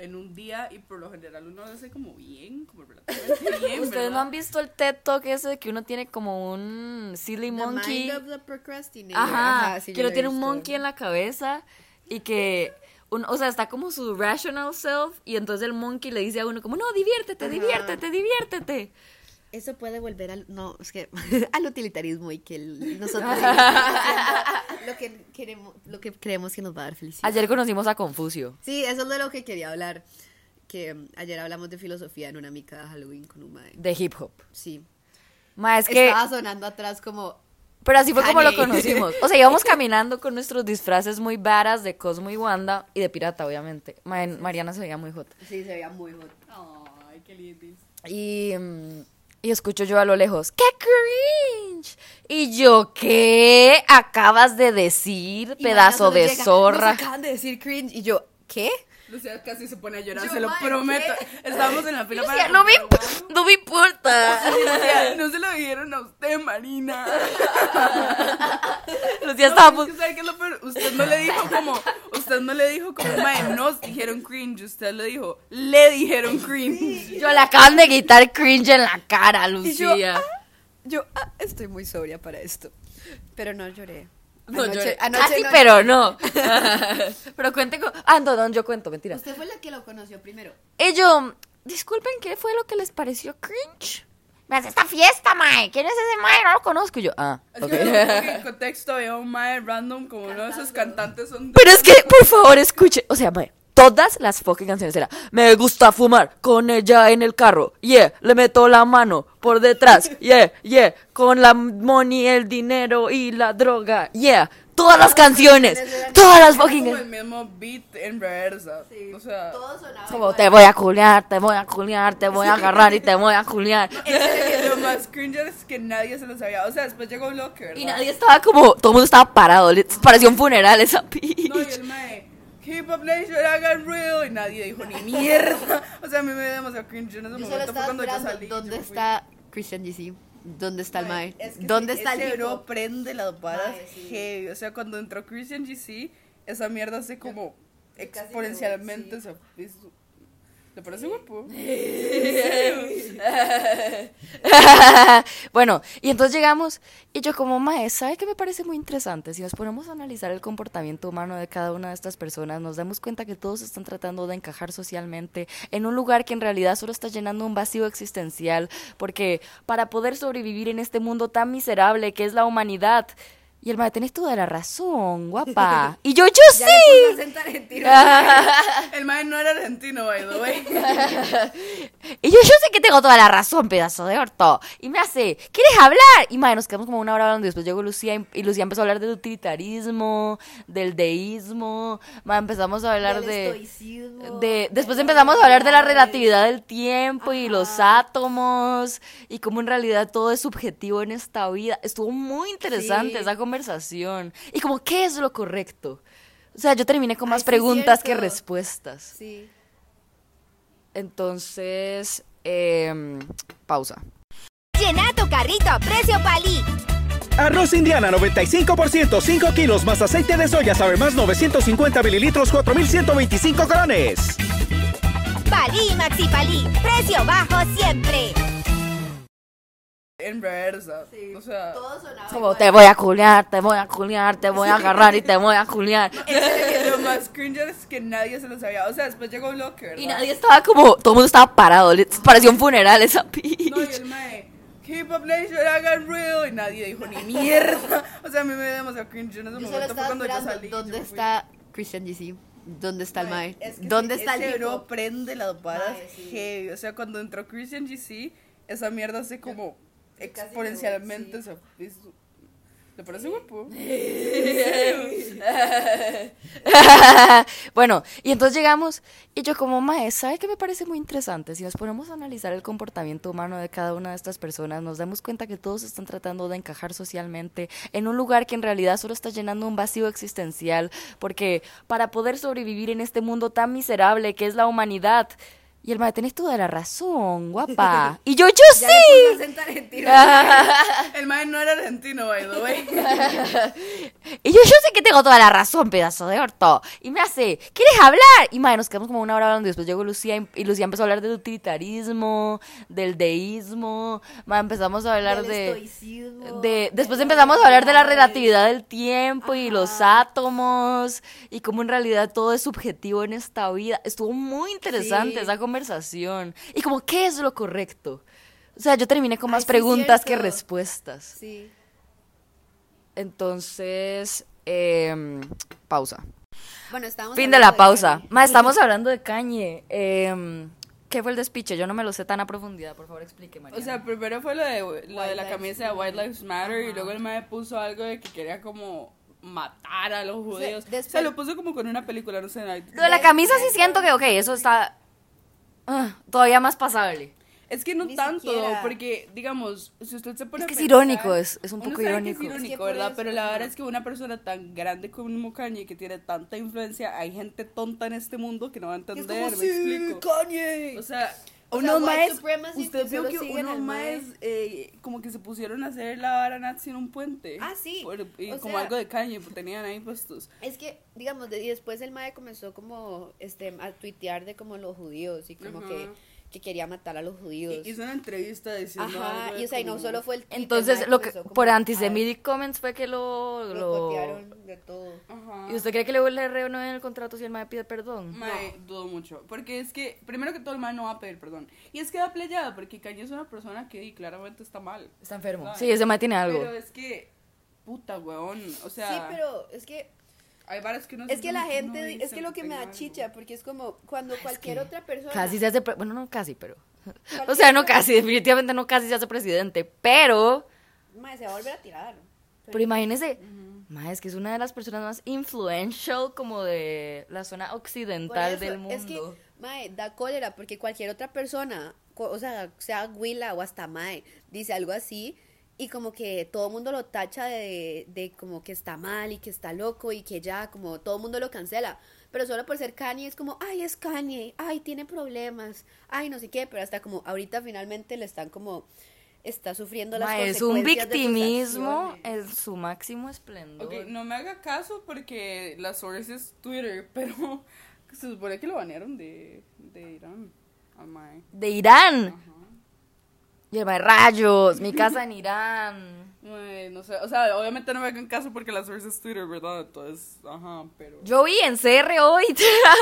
en un día y por lo general uno lo hace como bien, como relativamente bien. Ustedes ¿verdad? no han visto el TED Talk ese de que uno tiene como un silly The monkey. mind of the procrastinator. Ajá, sí, que yo lo lo he tiene un monkey en la cabeza y que, un- o sea, está como su rational self y entonces el monkey le dice a uno como, no, diviértete, Ajá. diviértete, diviértete. Eso puede volver al, no, es que, al utilitarismo y que el- nosotros lo que queremos, lo que creemos que nos va a dar felicidad. Ayer conocimos a Confucio. Sí, eso es de lo que quería hablar. Que ayer hablamos de filosofía en una mica de Halloween con un mae. de hip hop. Sí. Ma, es que, Estaba sonando atrás como. pero así fue como lo conocimos. O sea, íbamos caminando con nuestros disfraces muy varas de Cosmo y Wanda y de pirata, obviamente. Ma, Mariana se veía muy hot. Sí, se veía muy hot. Ay, qué lindis. Y, mm, y escucho yo a lo lejos, ¡qué cringe! Y yo, ¿qué acabas de decir, Y pedazo de llega, zorra? Nos acaban de decir cringe. Y yo, ¿qué? Lucía casi se pone a llorar, Yo, se lo prometo. Estábamos en la fila Lucía, para. no me, no me importa. Lucía, no se lo dijeron a usted, Marina. Lucía No, es que ¿sabe qué es lo peor? Usted no le dijo como. Usted no le dijo como, mae, nos dijeron cringe, usted le dijo, le dijeron cringe. Yo le acaban de quitar cringe en la cara, Y yo, Lucía. ah, yo ah, estoy muy sobria para esto. Pero no lloré. No, Anoche- lloré. anoche Casi, no- pero no. pero cuente con... Ah, no, no, yo cuento, mentira. Usted fue la que lo conoció primero. Y yo, disculpen, ¿qué fue lo que les pareció cringe? Me hace esta fiesta, mae. ¿Quién es ese mae? No lo conozco. Y yo, ah, Es ok. que en contexto había un mae random como uno de esos cantantes son Pero es que, por favor, escuche. O sea, mae, todas las fucking canciones era Me gusta fumar con ella en el carro. Yeah, le meto la mano por detrás. Yeah, yeah, con la money, el dinero y la droga. Yeah, todas las canciones. Todas las fucking como el mismo beat en reversa. O sea, Todo sonaba Como te voy a culiar, te voy a culiar, te voy a agarrar y te voy a culiar. lo más cringe es que nadie se lo sabía. O sea, después llegó Locker, ¿verdad? Y nadie estaba como, todo el mundo estaba parado. Parecía un funeral esa No, bitch. y el mae, Hip Hop Nation, hagan real. Y nadie dijo ni mierda. O sea, a mí me dio demasiado cringe en ese Yo momento. Fue cuando yo salí. ¿Dónde yo está Christian GC? ¿Dónde está el Mae? Es que ¿Dónde está el bro prende las varas sí. heavy. O sea, cuando entró Christian GC, esa mierda hace como exponencialmente. no, o sea, es- ¿Le parece guapo? bueno, y entonces llegamos y yo como mae, ¿sabe qué me parece muy interesante? Si nos ponemos a analizar el comportamiento humano de cada una de estas personas, nos damos cuenta que todos están tratando de encajar socialmente en un lugar que en realidad solo está llenando un vacío existencial, porque para poder sobrevivir en este mundo tan miserable que es la humanidad, y el mae, tenés toda la razón, guapa. Y yo, yo Ya sí. argentino. El mae no era argentino, by the way. Y yo, yo sé que tengo toda la razón, pedazo de orto. Y me hace, ¿quieres hablar? Y madre, nos quedamos como una hora hablando. Y después llegó Lucía y, y Lucía empezó a hablar del utilitarismo, del deísmo. Madre, empezamos a hablar Del de. estoicismo, de de después empezamos a hablar de la relatividad del tiempo y los átomos. Y cómo en realidad todo es subjetivo en esta vida. Estuvo muy interesante Sí. esa conversación. Y como, ¿qué es lo correcto? O sea, yo terminé con Ay, más sí, preguntas que respuestas. Sí. Entonces, em, pausa. Llena tu carrito a precio palí. Arroz Indiana 95%, 5 kilos más aceite de soya, sabe más 950 mililitros, 4125 gramos. Palí Maxi Palí. Precio bajo siempre. En reversa. O sea, Todo sonaba Como te voy a culiar, te voy a culiar, te voy a agarrar y te voy a culiar. lo más cringe es que nadie se lo sabía. O sea, después llegó Locker, Y ¿verdad? nadie estaba como, todo el mundo estaba parado, le- parecía un funeral esa bitch. No, y el mae, Hip Hop Nation, hagan real. Y nadie dijo ni mierda. O sea, a mí me dio demasiado cringe en ese Yo momento. Fue cuando yo salí. ¿Dónde yo fui. está Christian GC? ¿Dónde está el Mae? Es que ¿Dónde ese- está el ese bro hijo? prende las varas Mae, sí. heavy. O sea, cuando entró Christian GC, esa mierda hace como exponencialmente. es- ¿Le parece guapo? bueno, y entonces llegamos y yo como mae, ¿sabe qué me parece muy interesante? Si nos ponemos a analizar el comportamiento humano de cada una de estas personas, nos damos cuenta que todos están tratando de encajar socialmente en un lugar que en realidad solo está llenando un vacío existencial, porque para poder sobrevivir en este mundo tan miserable que es la humanidad, y el mae, tenés toda la razón, guapa. Y yo, yo Ya sí. le puse acento argentino. El mae no era argentino, by the way. Y yo, yo sé que tengo toda la razón, pedazo de orto. Y me hace, ¿quieres hablar? Y madre, nos quedamos como una hora hablando. Y después llegó Lucía y, y Lucía empezó a hablar del utilitarismo, del deísmo. Madre, empezamos a hablar Del de. estoicismo, de de después empezamos a hablar de la relatividad del tiempo y los átomos. Y cómo en realidad todo es subjetivo en esta vida. Estuvo muy interesante Sí. esa conversación. Y como, ¿qué es lo correcto? O sea, yo terminé con Ay, más sí, preguntas que respuestas. Sí. Entonces, em, pausa. Bueno, estamos Fin de la pausa. Kanye. Ma, estamos hablando de Cañe. Em, ¿Qué fue el despiche? Yo no me lo sé tan a profundidad. Por favor, explique, María. O sea, primero fue lo de, lo de la camisa de White Lives Matter y luego el mae puso algo de que quería como matar a los judíos. después- Se lo puso como con una película, no sé. nada. lo de la camisa sí siento que, ok, eso está ah, todavía más pasable. Es que no Ni tanto, siquiera. porque, digamos, si usted se pone Es que a es pensar, irónico, es- es un poco sabe que irónico. Es Es irónico, ¿verdad? eso, Pero la verdad es que una persona tan grande como Kanye, que tiene tanta influencia, hay gente tonta en este mundo que no va a es entender, como, me "Sí, explico. Kanye. O sea, O sea, unos white maes, usted vio que unos maes eh, como que se pusieron a hacer la vara nazi en un puente. Ah, sí. Por- y O como sea- algo de caña, pues, tenían ahí puestos. Es que, digamos, de- y después el mae comenzó como este, a tuitear de como los judíos y como Ajá. que, que quería matar a los judíos. Y hizo una entrevista diciendo Ajá, algo de y o sea, y no solo fue el Entonces, mae lo que, por a- antisemitic comments fue que lo... Lo lo- copiaron de todo. Ajá. ¿Y usted cree que le le renueven el contrato si el mae pide perdón? Mae, dudo mucho. Porque es que, primero que todo, el man no va a pedir perdón. Y es que da playada, porque Kanye es una persona que y, claramente está mal. Está enfermo. ¿sabes? Sí, ese mae tiene algo. Pero es que, puta, weón. O sea, sí, pero es que hay varas que uno es que la gente, dice es que lo que me da chicha, porque es como cuando cualquier que otra persona... Casi se hace... pre- Bueno, no casi, pero... O cualquier sea, no casi, definitivamente no casi se hace presidente, pero... Mae, se va a volver a tirar. Pero imagínese, mae, es que es una de las personas más influential como de la zona occidental eso, del mundo. Es que, mae, da cólera porque cualquier otra persona, o sea, sea Willa o hasta mae, dice algo así y como que todo el mundo lo tacha de, de como que está mal y que está loco y que ya, como todo el mundo lo cancela. Pero solo por ser Kanye es como, ay, es Kanye, ay, tiene problemas, ay, no sé qué, pero hasta como ahorita finalmente le están como, está sufriendo las es un consecuencias de sus victimismo en su máximo esplendor. Ok, no me haga caso porque la source es Twitter, pero se supone que lo banearon de, de Irán. Mae. De Irán. Ajá. Y el mae, rayos, mi casa en Irán. No sé, o sea, obviamente no me hagan caso porque la source es Twitter, ¿verdad? Entonces, ajá, pero... Yo vi en CR hoy,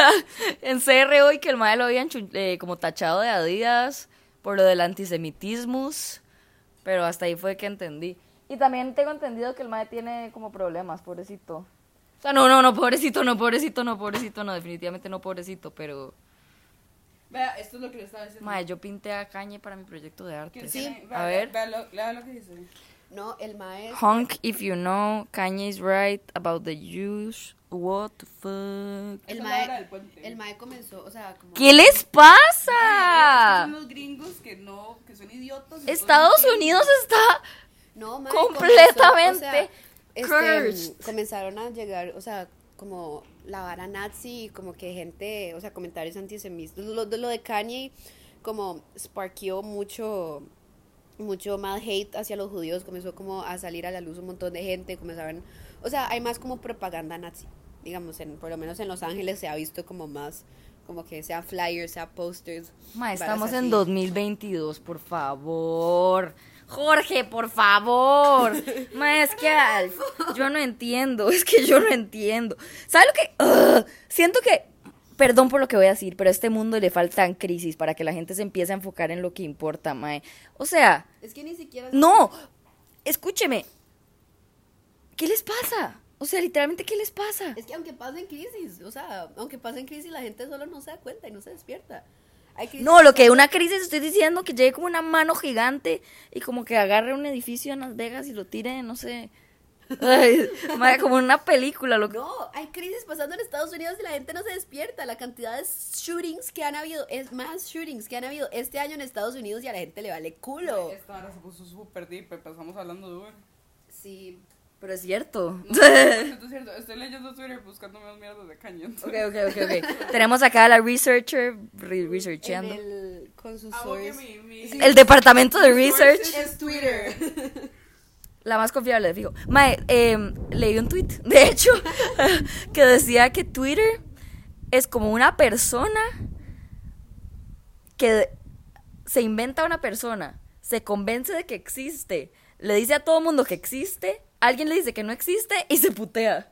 en CR hoy que el mae lo habían eh, como tachado de Adidas por lo del antisemitismo, pero hasta ahí fue que entendí. Y también tengo entendido que el mae tiene como problemas, pobrecito. O sea, no, no, no, pobrecito, no, pobrecito, no, pobrecito, no, definitivamente no, pobrecito, pero... Vea, esto es lo que le estaba diciendo. Mae, yo pinté a Cañe para mi proyecto de arte. Sí. A vea, ver. Vea, lo, lea lo que dice. No, el mae... Honk if you know Kanye is right about the Jews. What the fuck? El mae, hora del puente. el mae comenzó, o sea, como... ¿Qué les Son pasa? los gringos que no, que son idiotas. Estados son Unidos está No, mae, Completamente comenzó, o sea, cursed. este, comenzaron a llegar, o sea, como la vara nazi, y como que gente, o sea, comentarios antisemitas. Lo, de- lo de Kanye, como sparkeó mucho, mucho más hate hacia los judíos, comenzó como a salir a la luz un montón de gente, comenzaron, o sea, hay más como propaganda nazi, digamos, en, por lo menos en Los Ángeles se ha visto como más, como que sea flyers, sea posters. Ma, estamos en así. 2022, por favor. Jorge, por favor. Ma, es que al- yo no entiendo, es que yo no entiendo. ¿Sabe lo que? Siento que, perdón por lo que voy a decir, pero a este mundo le faltan crisis para que la gente se empiece a enfocar en lo que importa, mae. O sea, Es que ni siquiera... no, escúcheme. ¿Qué les pasa? O sea, literalmente, ¿qué les pasa? Es que aunque pasen crisis, o sea, aunque pasen crisis, la gente solo no se da cuenta y no se despierta. No, lo que una crisis estoy diciendo que llegue como una mano gigante y como que agarre un edificio en Las Vegas y lo tire, no sé. Ay, como en una película, lo que... No, hay crisis pasando en Estados Unidos y la gente no se despierta. La cantidad de shootings que han habido, es más shootings que han habido este año en Estados Unidos y a la gente le vale culo. Esta hora se puso súper deep, empezamos hablando de Uber. Sí. Pero es cierto. No, esto es cierto, estoy leyendo Twitter buscando más mierdas de cañón. Ok, ok, ok, ok. Tenemos acá a la researcher re- En researcheando. el, con sus Ah, ok, source. mi- mi- Sí. El departamento de research. Es Twitter. La más confiable, fijo. Mae, em, leí un tweet, de hecho, que decía que Twitter es como una persona que se inventa una persona, se convence de que existe, le dice a todo mundo que existe, alguien le dice que no existe y se putea.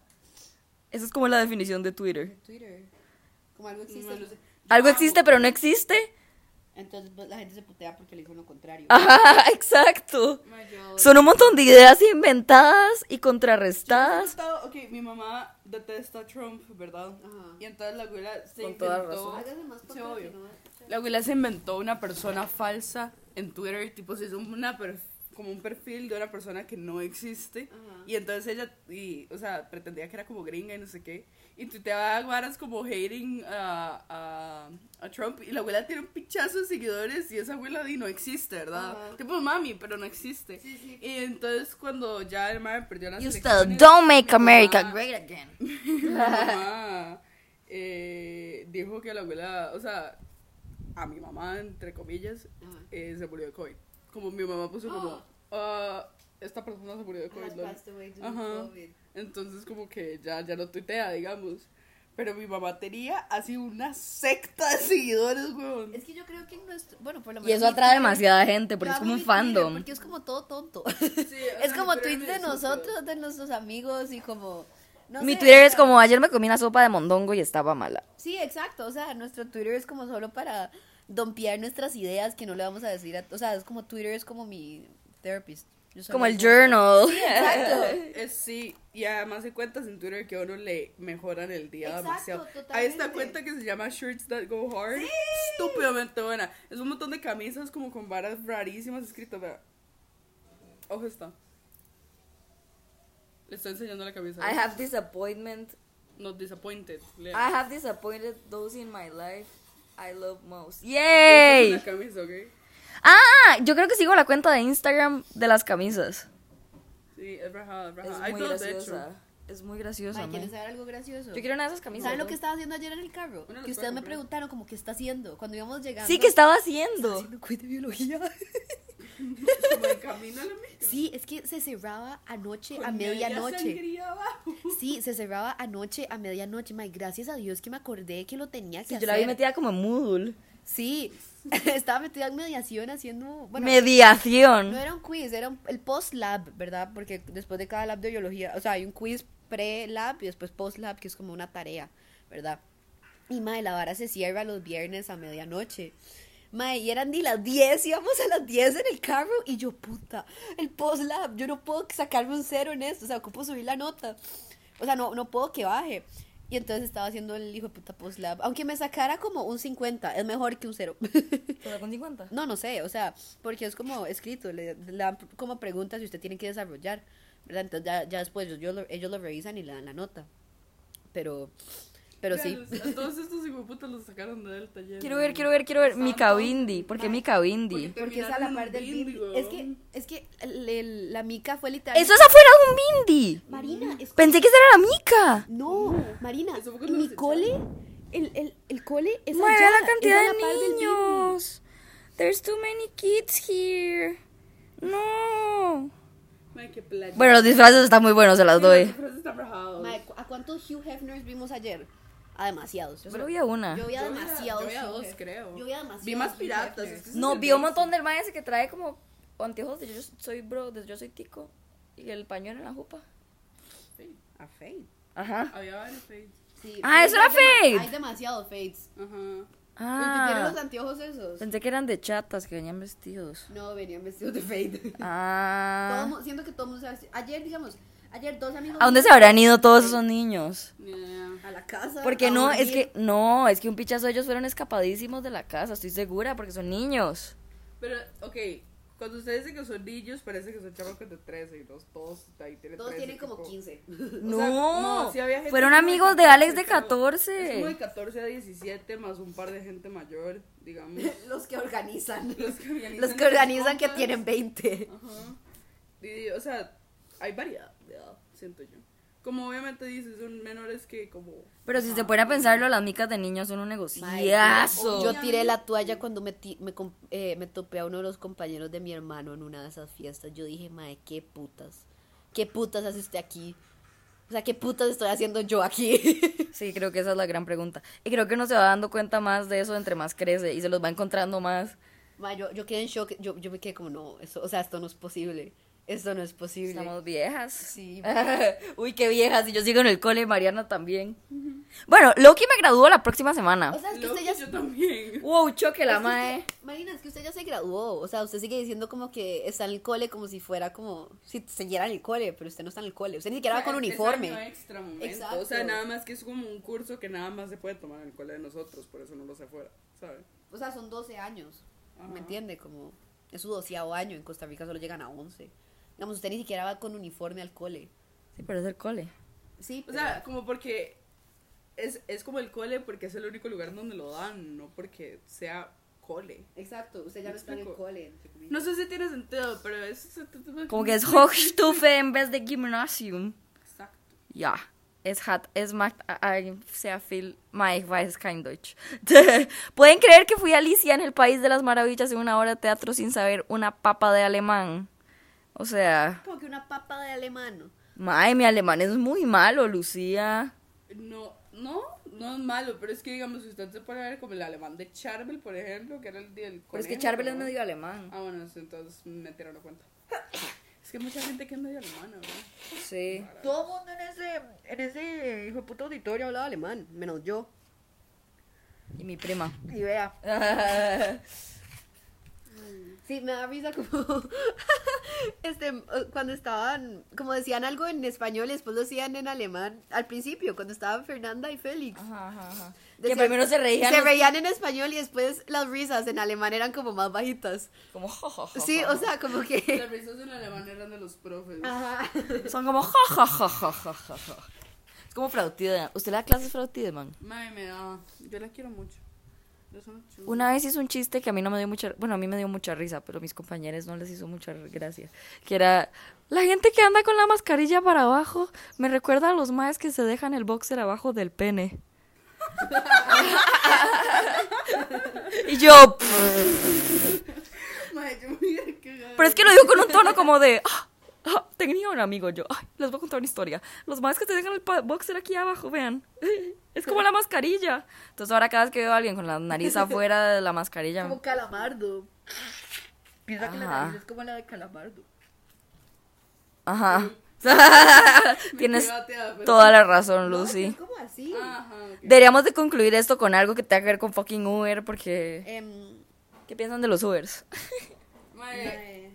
Esa es como la definición de Twitter. Twitter. Como algo existe. No lo sé. Algo existe pero no existe. Entonces pues, la gente se putea porque le dicen lo contrario. Ajá, exacto. Yo- Son un montón de ideas inventadas y contrarrestadas. Estaba- Ok, mi mamá detesta a Trump, ¿verdad? Ajá. Y entonces la abuela se Con toda inventó. razón. Hágase más Sí, obvio. no- La abuela se inventó una persona falsa en Twitter, tipo se hizo una per- como un perfil de una persona que no existe. Ajá. Y entonces ella, y, o sea, pretendía que era como gringa y no sé qué. Y tuiteaba varas como hating a, a, a Trump. Y la abuela tiene un pichazo de seguidores y esa abuela di, no existe, ¿verdad? Ajá. Tipo mami, pero no existe. Sí, sí. Y entonces cuando ya el madre perdió las You still don't make America mamá- great again. mi mamá eh, dijo que la abuela, o sea, a mi mamá, entre comillas, eh, se murió de COVID. Como mi mamá puso como, "Ah, esta persona se murió de COVID. Has lol". passed away due to Ajá. COVID. Entonces como que ya, ya no tuitea, digamos. Pero mi mamá tenía así una secta de seguidores, weón. Es que yo creo que en nuestro. Bueno, por lo Y menos. eso mi atrae demasiada gente, porque es como un fandom. Porque es como todo tonto. Sí, es sea, como tweets de nosotros, de nuestros amigos y como. no Mi sé, Twitter es como ayer me comí una sopa de mondongo y estaba mala. Sí, exacto. O sea, nuestro Twitter es como solo para dompear nuestras ideas que no le vamos a decir a. O sea, es como Twitter es como mi therapist. Como el journal. Exacto. Es, sí, y además hay cuentas en Twitter que a uno le mejoran el día Exacto, demasiado. totalmente. Hay esta cuenta que se llama Shirts That Go Hard. Estúpidamente buena. Es un montón de camisas como con varas rarísimas escritas. Vea. Ojo está. Le estoy enseñando la camisa. I have disappointment. Not disappointed. Lea. I have disappointed those in my life I love most. ¡Yay! una camisa, ¿ok? Ah, yo creo que sigo la cuenta de Instagram de las camisas. Sí, es rajada, es Es rajada. Hay muy graciosa. Es muy graciosa. Ay, ¿quieren mae. saber algo gracioso? Yo quiero una de esas camisas. ¿Saben lo que estaba haciendo ayer en el carro? Bueno, que ustedes me preguntaron como qué está haciendo cuando íbamos llegando. Sí, que estaba haciendo. haciendo quiz de biología. Como el camino a la. Sí, es que se cerraba anoche a Con medianoche. Sí, se cerraba anoche a medianoche. May, gracias a Dios que me acordé que lo tenía que Sí, yo hacer. la vi metida como en Moodle. Sí, estaba metida en mediación haciendo. Bueno, Mediación. no era un quiz, era un- el post-lab, ¿verdad? Porque después de cada lab de biología, o sea, hay un quiz pre-lab y después post-lab, que es como una tarea, ¿verdad? Y mae, la vara se cierra los viernes a medianoche. Mae, y eran ni las 10, íbamos a las 10 en el carro y yo, puta, el post-lab, yo no puedo sacarme un cero en esto, o sea, ocupo subir la nota. O sea, no, no puedo que baje. Y entonces estaba haciendo el hijo de puta post-lab. Aunque me sacara como un 50, es mejor que un cero. ¿Pero con 50? No, no sé, o sea, porque es como escrito, le, le dan como preguntas y usted tiene que desarrollar, ¿verdad? Entonces ya, ya después yo- yo lo- ellos lo revisan y le dan la nota. Pero, pero sí. A Todos estos hijueputas los sacaron del taller. Quiero ver, quiero ver, quiero ver. Mika Bindi. ¿Por qué Mika Bindi? porque- es a la par del bindi. Es que, es que la mica fue literal. ¡Eso es afuera de un Bindi! Marina, es Pensé que esa era la Mica. No, Marina, mi cole, el, el, el cole es Mueve la cantidad de niños. There's too many kids here. No. Bueno, los disfraces están muy buenos, se las doy. ¿A cuántos Hugh Hefners vimos ayer? A demasiados. Yo solo vi a una. Yo vi a Yo vi a- demasiados. yo vi a dos, creo. Yo vi a demasiados. Vi más piratas, es que No, vi un montón del mae ese que trae como anteojos de yo soy bro, de yo soy tico. Y el pañuelo en la jupa. Sí, A Fade. Ajá. Había varios fades. Sí, Ah, ¿eso era Fade? Hay demasiados Fades. Ajá. El que tiene los anteojos esos. Pensé que eran de chatas que venían vestidos. No, venían vestidos de Fade. Todo Ah. mu- siento que todo el mundo sabe. Ayer, digamos, ayer dos amigos. ¿A dónde se habrán ido todos esos niños? Yeah. A la casa. Porque no, es que, no, es que un pichazo de ellos fueron escapadísimos de la casa, estoy segura, porque son niños. Pero, ok, cuando ustedes dicen que son niños, parece que son chamacos de 13 y los todos ahí tienen Todos 13, tienen como tipo- 15. No, no, sí había gente fueron de amigos de 14, Alex de pero Es como 14. de 14 a 17 más un par de gente mayor, digamos. Los que organizan. Los que organizan, Los que organizan que tienen 20. Ajá. Y, o sea, hay variedad de edad, siento yo. Como obviamente dices, son menores que como... Pero si se puede a pensarlo, las micas de niños son un negociazo. Yo tiré la toalla cuando me, ti- me, eh, me topé a uno de los compañeros de mi hermano en una de esas fiestas. Yo dije, mae, qué putas. ¿Qué putas hace usted aquí? O sea, ¿qué putas estoy haciendo yo aquí? Sí, creo que esa es la gran pregunta. Y creo que uno se va dando cuenta más de eso entre más crece y se los va encontrando más. mae, yo, yo quedé en shock. Yo, yo me quedé como, no, eso, o sea, esto no es posible. Esto no es posible. Estamos viejas. Sí. Uy, qué viejas. Y yo sigo en el cole, Mariana también. Bueno, Loki me graduó la próxima semana. O sea, es que Loki, usted ya... yo también. Wow, choque la Es que mae. Marina, es que usted ya se graduó. O sea, usted sigue diciendo como que está en el cole como si fuera como si siguiera en el cole, pero usted no está en el cole. Usted ni siquiera va con Es- es uniforme. año extra momento. Exacto. O sea, nada más que es como un curso que nada más se puede tomar en el cole de nosotros, por eso no lo sé fuera, ¿sabes? O sea, son 12 años. Ajá. ¿Me entiende? Como es su doceavo año. En Costa Rica solo llegan a 11. Digamos, usted ni siquiera va con uniforme al cole. Sí, pero es el cole. Sí, O sea, como porque es, es como el cole porque es el único lugar donde lo dan, no porque sea cole. exacto. Usted ya ¿Me no está en el cole. No sé si tiene sentido, pero es... Como que es Hochstufe en vez de Gymnasium. Exacto. Ya. Es hat, es macht viel, mae, ich weiß kein Deutsch. ¿Pueden creer que fui a Alicia en el País de las Maravillas en una hora de teatro sin saber una papa de alemán? O sea, Como que una papa de alemán. mae, mi alemán es muy malo, Lucía. No, no, no es malo, pero es que digamos, si usted se puede ver como el alemán de Charbel, por ejemplo, que era el del Pero es que Charbel es ¿no? medio alemán. Ah, bueno, entonces me tiraron cuenta. Es que hay mucha gente que es medio alemana, ¿verdad? Sí. Todo el mundo en ese, en ese hijo de puta auditorio hablaba alemán, menos yo. Y mi prima. Y vea. Sí, me da risa como este cuando estaban, como decían algo en español y después lo decían en alemán al principio, cuando estaban Fernanda y Félix. Ajá, ajá, ajá. Que primero se reían. Se los- reían en español y después las risas en alemán eran como más bajitas. Como ja, ja, ja, Sí, o sea, como Las que... risas en alemán eran de los profes. Ajá. Son como ja, ja, ja, ja, ja, ja, ja. Es como frautida. ¿Usted le da clases frautida, man? Mami, me da. Yo la quiero mucho. Una vez hizo un chiste que a mí no me dio mucha, bueno, a mí me dio mucha risa, pero a mis compañeros no les hizo mucha gracia. Que era, la gente que anda con la mascarilla para abajo me recuerda a los maes que se dejan el boxer abajo del pene. y yo, pero es que lo digo con un tono como de, "Ah, ah, tenía un amigo yo, ay, les voy a contar una historia. Los maes que se dejan el boxer aquí abajo, vean, es como la mascarilla. Entonces ahora cada vez que veo a alguien con la nariz afuera de la mascarilla, Como calamardo. Piensa que la Ajá. nariz es como la de calamardo. Ajá. Me Tienes pero- toda la razón, No, Lucy. es como así. Ajá, ok. Deberíamos de concluir esto con algo que tenga que ver con fucking Uber, porque... Em, ¿Qué piensan de los Ubers? Mae.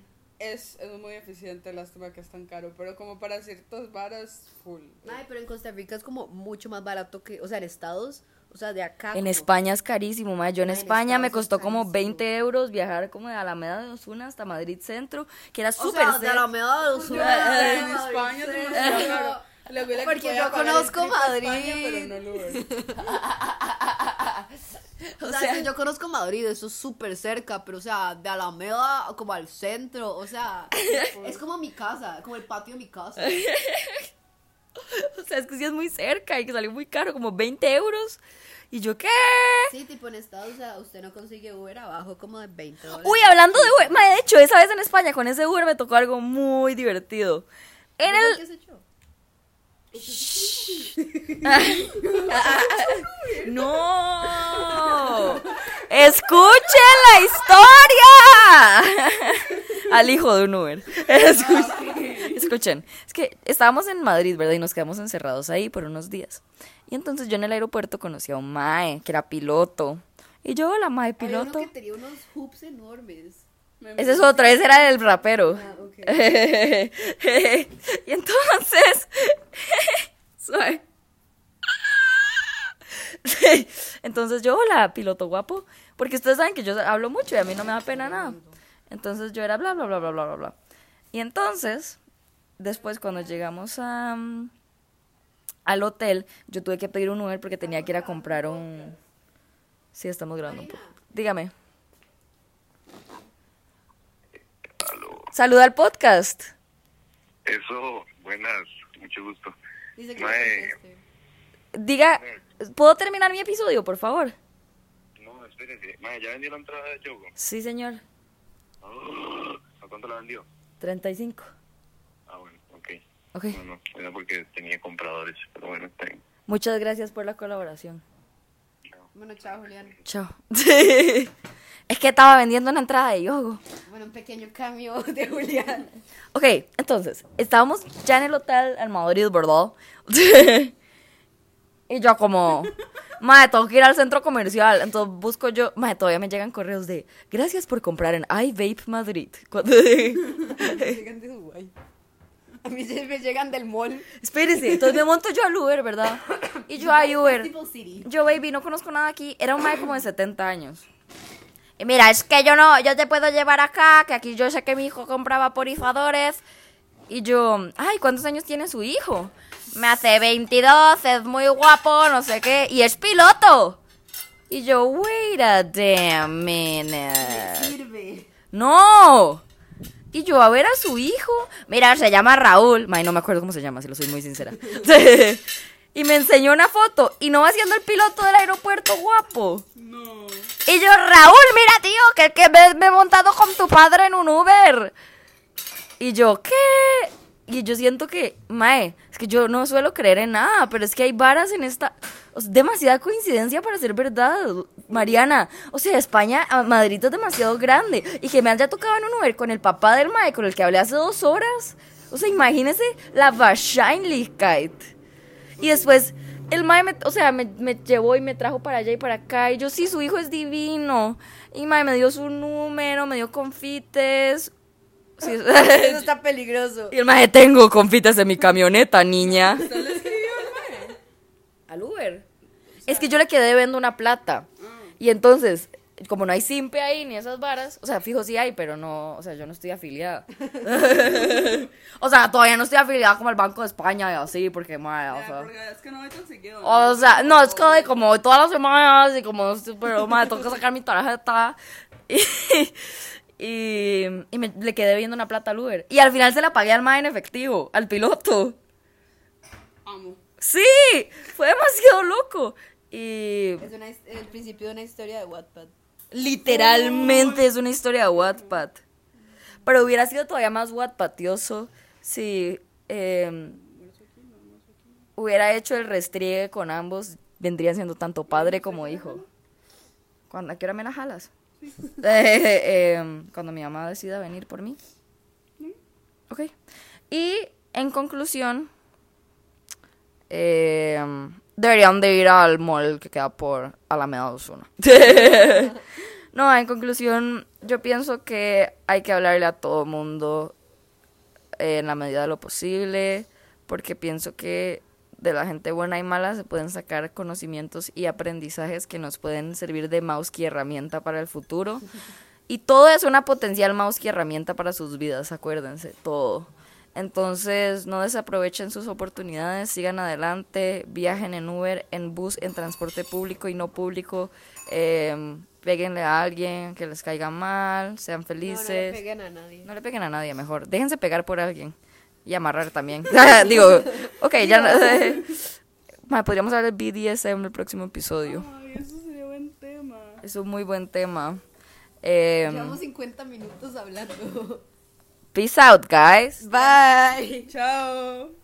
Es, es muy eficiente, lástima que es tan caro, pero como para ciertas varas, full. Ay, pero en Costa Rica es como mucho más barato que, o sea, en Estados, o sea, de acá. En como- España es carísimo, ma. Yo en Ay, en España me Estados costó como carísimo. 20 euros viajar como de Alameda de Osuna hasta Madrid Centro, que era O súper sea, de Alameda de Yo, Osuna. en España es caro. Porque yo conozco Madrid. España, pero no O sea, yo conozco Madrid, eso es súper cerca, pero o sea, de Alameda como al centro, o sea, es como mi casa, como el patio de mi casa. O sea, es que sí es muy cerca y que salió muy caro, como 20 euros. Y yo, ¿qué? Sí, tipo en Estados, o sea, usted no consigue Uber abajo como de 20 dólares. Uy, hablando de Uber, de hecho, esa vez en España con ese Uber me tocó algo muy divertido. En el... ¡No! ¡Escuchen la historia! Al hijo de un Uber. Escuchen. Escuchen. Es que estábamos en Madrid, ¿verdad? Y nos quedamos encerrados ahí por unos días. Y entonces yo en el aeropuerto conocí a un mae, que era piloto. Y yo, la mae Había uno piloto. que tenía unos hoops enormes. Ese es otro, ese era el rapero. Ah, ok. y entonces. Entonces yo, hola, piloto guapo. Porque ustedes saben que yo hablo mucho y a mí no me da pena nada. Entonces yo era bla, bla, bla, bla, bla, bla, bla. Y entonces, después cuando llegamos a, mm, al hotel, yo tuve que pedir un Uber porque tenía que ir a comprar un... Sí, estamos grabando un poco. Dígame. Saluda al podcast. Eso, buenas, mucho gusto. Dice que Mae. Diga, ¿puedo terminar mi episodio, por favor? No, espérese. Mae, ¿ya vendió la entrada de Yogo? Sí, señor. Oh, ¿A cuánto la vendió? 35. Ah, bueno, ok. Ok. No, no, era porque tenía compradores, pero bueno, está bien. Muchas gracias por la colaboración. Bueno, chao, Julián. Chao. es que estaba vendiendo una entrada de yogo. Bueno, un pequeño cambio de Julián. Ok, entonces, estábamos ya en el hotel en Madrid, ¿verdad? y yo como, madre, tengo que ir al centro comercial. Entonces busco yo, madre, todavía me llegan correos de, gracias por comprar en iVape Madrid. Cuando- Llegan de Dubái. A mí se me llegan del mall. Espérese, entonces me monto yo al Uber, ¿verdad? Y yo a Uber. Yo, baby, no conozco nada aquí. Era un mae como de 70 años. Y mira, es que yo no, yo te puedo llevar acá, que aquí yo sé que mi hijo compra vaporizadores. Y yo, ay, ¿cuántos años tiene su hijo? Me hace 22, es muy guapo, no sé qué, y es piloto. Y yo, wait a damn minute. Sirve. No. Y yo a ver a su hijo. Mira, se llama Raúl. May, no me acuerdo cómo se llama, si lo soy muy sincera. y me enseñó una foto y no va siendo el piloto del aeropuerto guapo. No. Y yo, Raúl, mira, tío, que, que me, me he montado con tu padre en un Uber. Y yo, ¿qué? Y yo siento que, mae, que yo no suelo creer en nada, pero es que hay varas en esta. demasiada coincidencia para ser verdad, Mariana. O sea, España, a Madrid es demasiado grande. Y que me haya tocado en un Uber con el papá del mae, con el que hablé hace dos horas. O sea, imagínese la Wahrscheinlichkeit. Y después, el mae, me, o sea, me, me llevó y me trajo para allá y para acá. Y yo, sí, su hijo es divino. Y mae, me dio su número, me dio confites. Sí, Eso está peligroso. y el mae, tengo confites en mi camioneta, niña. ¿Usted le escribió al? Al Uber. Es que yo le quedé viendo una plata. Y entonces, como no hay simpe ahí ni esas varas, o sea, fijo sí hay, pero no, o sea, yo no estoy afiliada. o sea, todavía no estoy afiliada como al Banco de España y así, porque, mae, o sea. porque es que no voy tan seguido. O sea, no, es que como todas las semanas y como, pero me tengo que sacar mi tarjeta. Y, y, y me, le quedé viendo una plata al Uber. Y al final se la pagué al mae en efectivo, al piloto. Amo. Sí, fue demasiado loco. Y Es una el principio de una historia de Wattpad. literalmente es una historia de Wattpad. Pero hubiera sido todavía más Wattpatioso si eh, hubiera hecho el restriegue con ambos. Vendría siendo tanto padre como hijo. ¿Cuándo, ¿A qué hora me la jalas? Eh, cuando mi mamá decida venir por mí. Ok. Y en conclusión, eh, deberían de ir al mall que queda por Alameda Osuna. no, en conclusión, yo pienso que hay que hablarle a todo mundo en la medida de lo posible, porque pienso que de la gente buena y mala se pueden sacar conocimientos y aprendizajes que nos pueden servir de mouse y herramienta para el futuro. Y todo es una potencial mouse y herramienta para sus vidas, acuérdense, todo. Entonces, no desaprovechen sus oportunidades, sigan adelante, viajen en Uber, en bus, en transporte público y no público, eh, péguenle a alguien que les caiga mal, sean No, felices. no le peguen a nadie. No le peguen a nadie, mejor. Déjense pegar por alguien. Y amarrar también. Digo, ok, ya no. Podríamos hablar de BDSM en el próximo episodio. Ay, eso sería buen tema. Es un muy buen tema. Em, Llevamos 50 minutos hablando. peace out, guys. Bye. Chao.